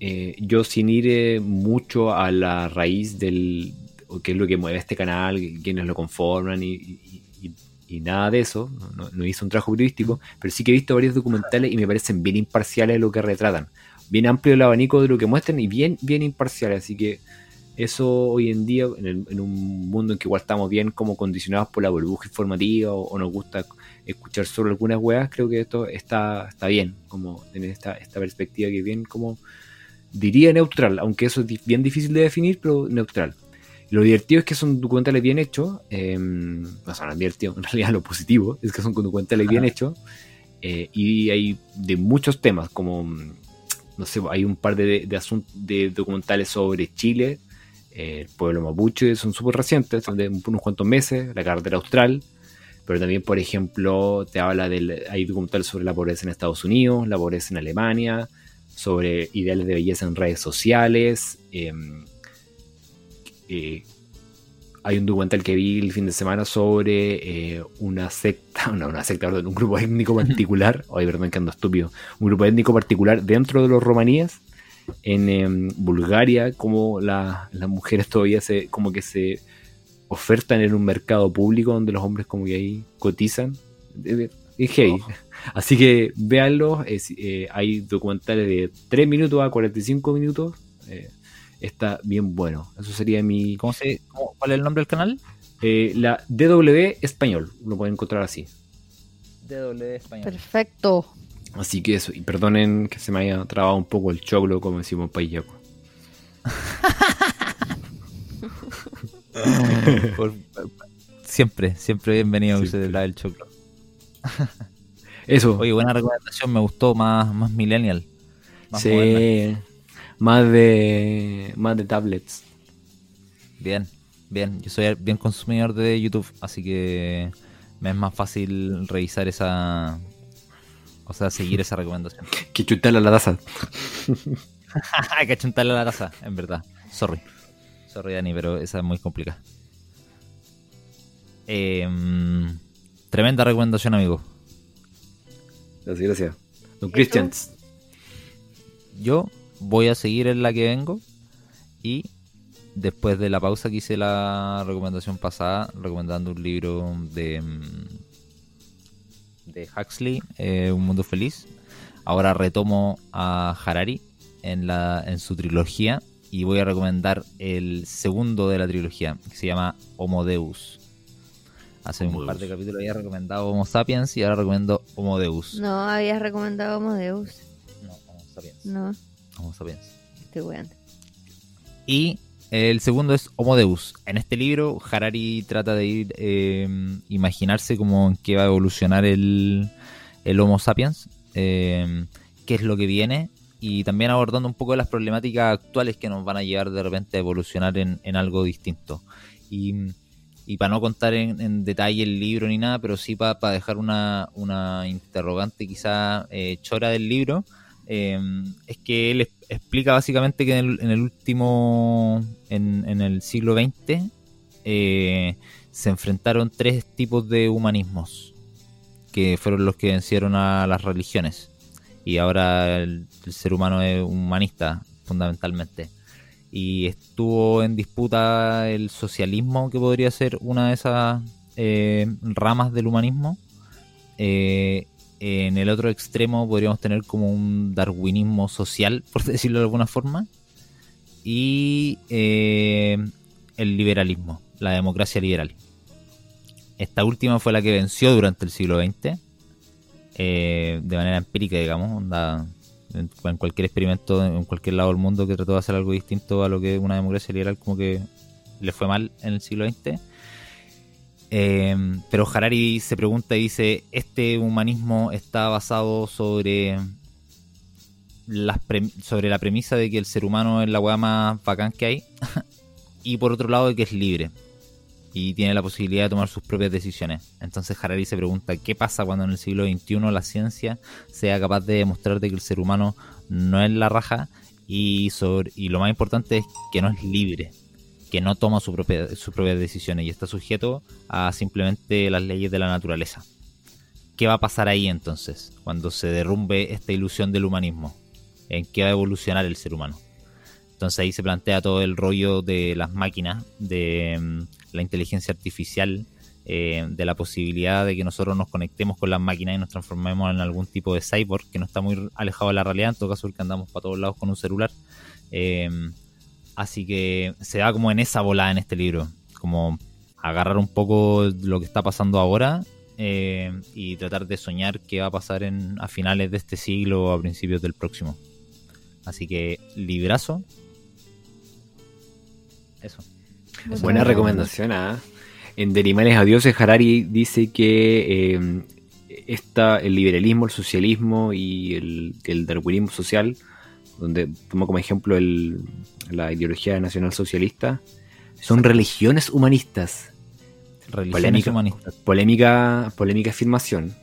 eh, yo sin ir eh, mucho a la raíz del, qué es lo que mueve este canal, quiénes lo conforman y, y- y- y nada de eso, no, no- no hice un trabajo periodístico, pero sí que he visto varios documentales y me parecen bien imparciales lo que retratan. Bien amplio el abanico de lo que muestran y bien, bien imparciales, así que eso hoy en día, en, el- en un mundo en que igual estamos bien como condicionados por la burbuja informativa o, o nos gusta escuchar solo algunas weas, creo que esto está, está bien, como tener esta, esta perspectiva que es bien como diría neutral, aunque eso es bien difícil de definir, pero neutral. Lo divertido es que son documentales bien hechos, eh, o sea, no es divertido, en realidad lo positivo es que son documentales bien Ajá. hechos, eh, y hay de muchos temas, como, no sé, hay un par de, de, de documentales sobre Chile, eh, el pueblo mapuche, son súper recientes, son de unos cuantos meses, la carretera austral, pero también, por ejemplo, te habla. Hay documentales sobre la pobreza en Estados Unidos, la pobreza en Alemania, sobre ideales de belleza en redes sociales. em, eh, hay un documental que vi el fin de semana sobre eh, una secta, no, una secta, perdón, un grupo étnico particular. Ay, perdón, que ando estúpido. Un grupo étnico particular dentro de los romaníes en em, Bulgaria, como la- las mujeres todavía se, como que se ofertan en un mercado público donde los hombres como que ahí cotizan. Es es heavy. Así que véanlo. es, eh, hay documentales de 3 minutos a 45 minutos. eh, está bien bueno. Eso sería mi. ¿Cómo se, cómo- ¿Cuál es el nombre del canal? eh, la DW Español. Lo pueden encontrar así. DW Español. Perfecto. Así que eso. Y perdonen que se me haya trabado un poco el choclo, como decimos en País. Por- siempre, siempre bienvenido a Siempre. usted el choclo. Eso. Oye, buena recomendación, me gustó, más, más millennial. Más sí. moderna. Más de. Más de tablets. Bien, bien. Yo soy bien consumidor de YouTube, así que me es más fácil revisar esa. O sea, seguir esa recomendación. Que chutarle a la taza. Hay que chuntarle a la taza, en verdad. Sorry. Sorry, Dani, pero esa es muy complicada. Em, tremenda recomendación, amigo. Gracias, gracias. Don Christians. Yo voy a seguir en la que vengo y después de la pausa que hice la recomendación pasada, recomendando un libro de, mm, de Huxley, eh, Un Mundo Feliz, ahora retomo a Harari en, la, en su trilogía y voy a recomendar el segundo de la trilogía, que se llama Homo Deus. Hace Homo un par de capítulos había recomendado Homo Sapiens y ahora recomiendo Homo Deus. No, habías recomendado Homo Deus. No, Homo Sapiens. No, Homo Sapiens. estoy weando. Y el segundo es Homo Deus. En este libro, Harari trata de ir eh, imaginarse cómo en qué va a evolucionar el, el Homo sapiens, eh, qué es lo que viene, y también abordando un poco las problemáticas actuales que nos van a llevar de repente a evolucionar en, en algo distinto. Y, y para no contar en, en detalle el libro ni nada, pero sí para dejar una, una interrogante quizá eh, chora del libro, eh, es que él explica básicamente que en el, último, en, el siglo XX, eh, se enfrentaron tres tipos de humanismos, que fueron los que vencieron a las religiones. Y ahora el, ser humano es humanista, fundamentalmente. Y estuvo en disputa el socialismo, que podría ser una de esas eh, ramas del humanismo. En el otro extremo podríamos tener como un darwinismo social, por decirlo de alguna forma. Y eh, el liberalismo, la democracia liberal. Esta última fue la que venció durante el siglo XX, eh, de manera empírica, digamos, en, en cualquier experimento, en cualquier lado del mundo que trató de hacer algo distinto a lo que una democracia liberal, como que le fue mal en el siglo XX. Eh, pero Harari se pregunta y dice, ¿este humanismo está basado sobre, las sobre la premisa de que el ser humano es la weá más bacán que hay? y por otro lado de que es libre y tiene la posibilidad de tomar sus propias decisiones. Entonces Harari se pregunta, ¿qué pasa cuando en el siglo XXI la ciencia sea capaz de demostrar de que el ser humano no es la raja y, sobre, y lo más importante es que no es libre? Que no toma su propia, sus propias decisiones y está sujeto a simplemente las leyes de la naturaleza. ¿Qué va a pasar ahí entonces, cuando se derrumbe esta ilusión del humanismo? ¿En qué va a evolucionar el ser humano? Entonces ahí se plantea todo el rollo de las máquinas, de mm, la inteligencia artificial, eh, de la posibilidad de que nosotros nos conectemos con las máquinas y nos transformemos en algún tipo de cyborg que no está muy alejado de la realidad, en todo caso porque andamos para todos lados con un celular. Eh, Así que se da como en esa volada en este libro, como agarrar un poco lo que está pasando ahora eh, y tratar de soñar qué va a pasar en, a finales de este siglo o a principios del próximo. Así que librazo. Eso. Buena recomendación, ¿ah? En De Animales a Dioses, Harari dice que eh, esta, el liberalismo, el socialismo y el, el darwinismo social, donde toma como ejemplo el- la ideología nacional socialista, son religiones humanistas. Religiones Polémica. humanistas. Polémica, polémica afirmación.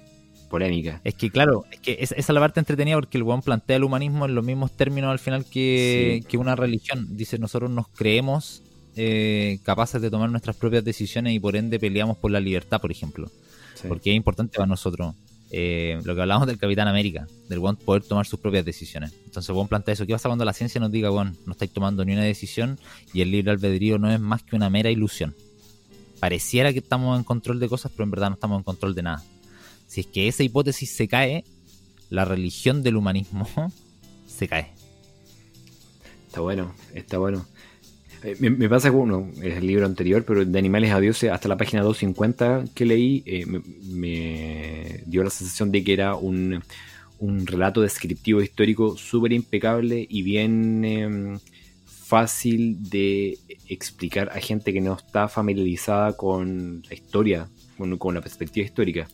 Polémica. Es que claro, es que esa, es la parte entretenida porque el weón plantea el humanismo en los mismos términos al final que, Sí. que una religión. Dice, nosotros nos creemos eh, capaces de tomar nuestras propias decisiones y por ende peleamos por la libertad, por ejemplo. Sí. Porque es importante para nosotros eh, lo que hablamos del Capitán América, del poder tomar sus propias decisiones. Entonces, weón plantea eso. ¿Qué pasa cuando la ciencia nos diga, weón, no estáis tomando ni una decisión y el libre albedrío no es más que una mera ilusión? Pareciera que estamos en control de cosas, pero en verdad no estamos en control de nada. Si es que esa hipótesis se cae, la religión del humanismo se cae. Está bueno, está bueno. Eh, Me, me pasa con uno, es el libro anterior, pero de Animales a Dioses, hasta la página 250 que leí, eh, me, me dio la sensación de que era un, un relato descriptivo histórico súper impecable y bien eh, fácil de explicar a gente que no está familiarizada con la historia, con, con la perspectiva histórica.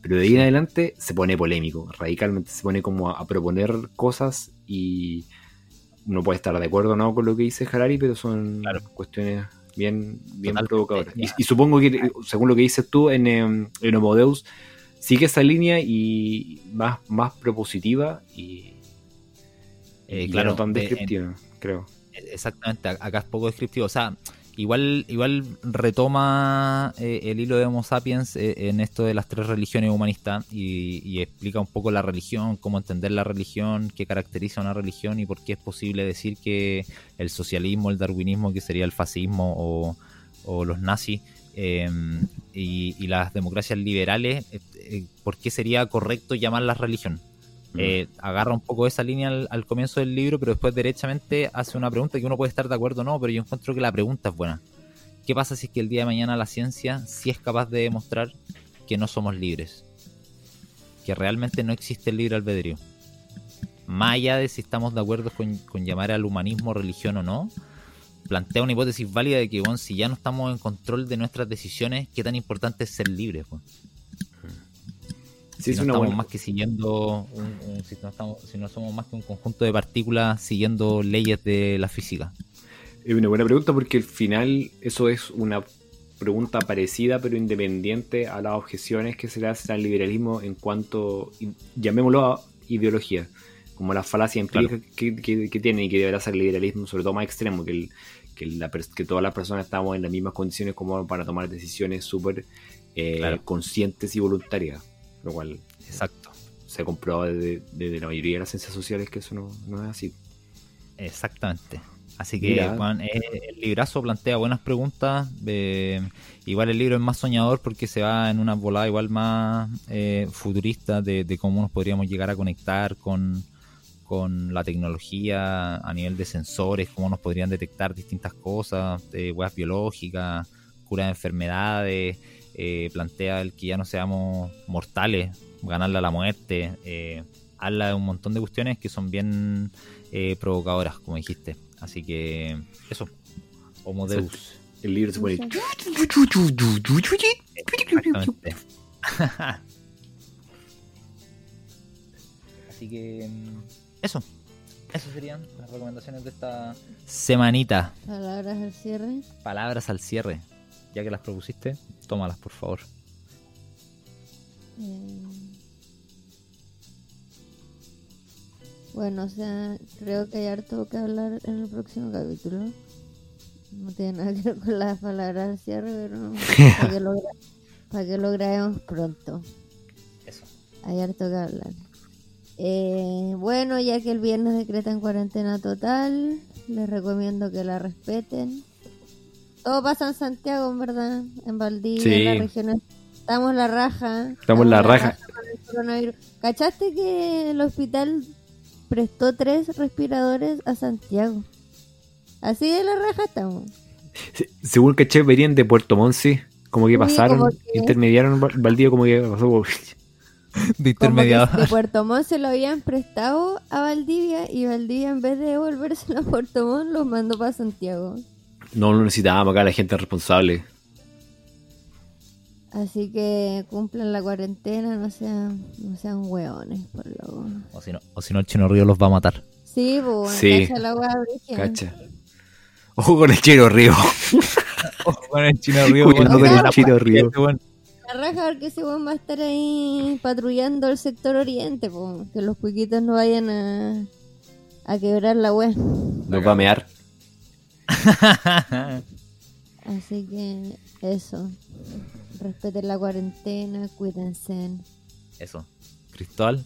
Pero de ahí en adelante se pone polémico, radicalmente se pone como a, a proponer cosas y uno puede estar de acuerdo no con lo que dice Harari, pero son Claro. cuestiones bien, bien Totalmente, provocadoras. Y, y supongo que, según lo que dices tú, en, em, en Homo Deus sigue esa línea y más, más propositiva y, Eh, claro, no tan de- descriptiva, creo. Exactamente, a- acá es poco descriptivo. O sea, igual, igual retoma eh, el hilo de Homo sapiens eh, en esto de las tres religiones humanistas y, explica un poco la religión, cómo entender la religión, qué caracteriza una religión y por qué es posible decir que el socialismo, el darwinismo, que sería el fascismo o, los nazis, eh, y, y las democracias liberales, eh, eh, por qué sería correcto llamarlas religión. Eh, agarra un poco esa línea al, al comienzo del libro, pero después derechamente hace una pregunta que uno puede estar de acuerdo o no, pero yo encuentro que la pregunta es buena. ¿Qué pasa si es que el día de mañana la ciencia sí es capaz de demostrar que no somos libres? Que realmente no existe el libre albedrío. Más allá de si estamos de acuerdo con, con llamar al humanismo religión o no, plantea una hipótesis válida de que, bueno, si ya no estamos en control de nuestras decisiones, ¿qué tan importante es ser libres? bueno? Sí, si no estamos buena- más que siguiendo un- un- si, no estamos, si no somos más que un conjunto de partículas siguiendo leyes de la física. Es una buena pregunta porque al final eso es una pregunta parecida pero independiente a las objeciones que se le hacen al liberalismo en cuanto, llamémoslo a ideología, como la falacia empírica que, que- que tiene y que deberá ser el liberalismo, sobre todo más extremo, que, el- que, la que todas las personas estamos en las mismas condiciones como para tomar decisiones súper eh, Claro. conscientes y voluntarias, lo cual exacto se ha comprobado desde, desde la mayoría de las ciencias sociales que eso no, no es así. exactamente así que. Juan, eh, el librazo plantea buenas preguntas eh, igual el libro es más soñador porque se va en una volada igual más eh, futurista de, de cómo nos podríamos llegar a conectar con con la tecnología a nivel de sensores, cómo nos podrían detectar distintas cosas, eh, weas biológicas, cura de enfermedades, eh, plantea el que ya no seamos mortales, ganarle a la muerte, eh, habla de un montón de cuestiones que son bien eh, provocadoras, como dijiste. Así que eso, Homo Deus. El libro se pone... Así que mm, eso. Eso serían las recomendaciones de esta semanita. Palabras al cierre. Palabras al cierre. Ya que las propusiste, tómalas por favor. Eh, Bueno, o sea, creo que hay harto que hablar en el próximo capítulo. No tiene nada que ver con las palabras al cierre, pero para que lo, gra- para que lo grabemos pronto. Eso. Hay harto que hablar. Eh, bueno, ya que el viernes decretan cuarentena total, les recomiendo que la respeten. Todo pasa en Santiago, en verdad, en Valdivia, Sí. en las regiones. Estamos la raja. Estamos la raja. con el coronavirus. ¿Cachaste que el hospital prestó tres respiradores a Santiago? Así de la raja estamos. Se- Según caché, venían de Puerto Montt, como que Sí, pasaron, como que- intermediaron Val- Valdivia, como que pasó. De Como que intermediador. de Puerto Montt se lo habían prestado a Valdivia y Valdivia en vez de devolvérselo a Puerto Montt los mandó para Santiago. No lo necesitábamos acá, la gente responsable. Así que cumplan la cuarentena, no sean, no sean hueones, por loco. O si no, o si no el Chino Río los va a matar. Sí, pues, Sí. cacha la hueá. Cacha. Ojo con el chero río. Ojo con el chino río. Cuidado con el chino río. La raja porque ese weón va a estar ahí patrullando el sector oriente, po, que los cuiquitos no vayan a, a quebrar la web. Nos va a mear. Así que eso. Respeten la cuarentena, cuídense. Eso. Cristóbal.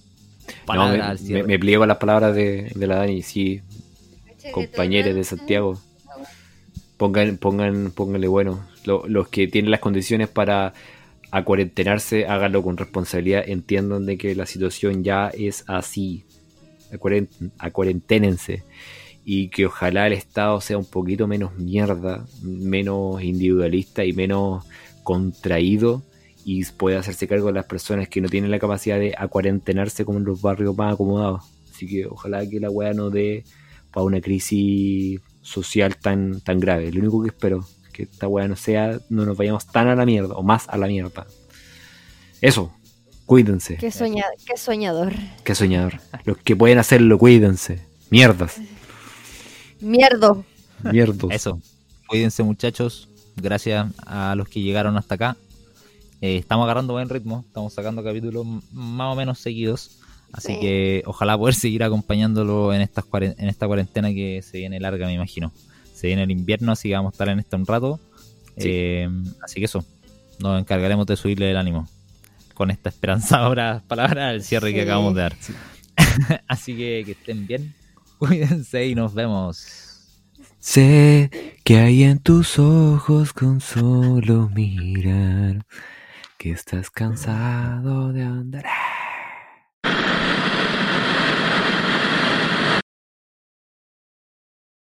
No, me, me, me pliego a las palabras de, de la Dani. Sí, compañeros de Santiago. Pongan, pongan, pónganle bueno. Lo- los que tienen las condiciones para acuarentenarse, háganlo con responsabilidad. Entiendan de que la situación ya es así. Acuaren- Acuarenténense. Y que ojalá el Estado sea un poquito menos mierda, menos individualista y menos contraído y pueda hacerse cargo de las personas que no tienen la capacidad de acuarentenarse como en los barrios más acomodados. Así que ojalá que la weá no dé para una crisis social tan, tan grave. Lo único que espero que esta weá no sea, no nos vayamos tan a la mierda o más a la mierda. Eso, cuídense. Qué, soña- qué soñador. Qué soñador. Los que pueden hacerlo, cuídense. Mierdas. Mierdo. Mierdos. Eso. Cuídense, muchachos. Gracias a los que llegaron hasta acá. Eh, estamos agarrando buen ritmo. Estamos sacando capítulos más o menos seguidos. Así Sí. que ojalá poder seguir acompañándolo en, estas en esta cuarentena que se viene larga, me imagino. Se viene el invierno, así que vamos a estar en esto un rato. Sí. Eh, así que eso. Nos encargaremos de subirle el ánimo. Con esta esperanzadora palabra al cierre que acabamos de dar. así que que estén bien. Cuídense y nos vemos. Sé que hay en tus ojos con solo mirar que estás cansado de andar.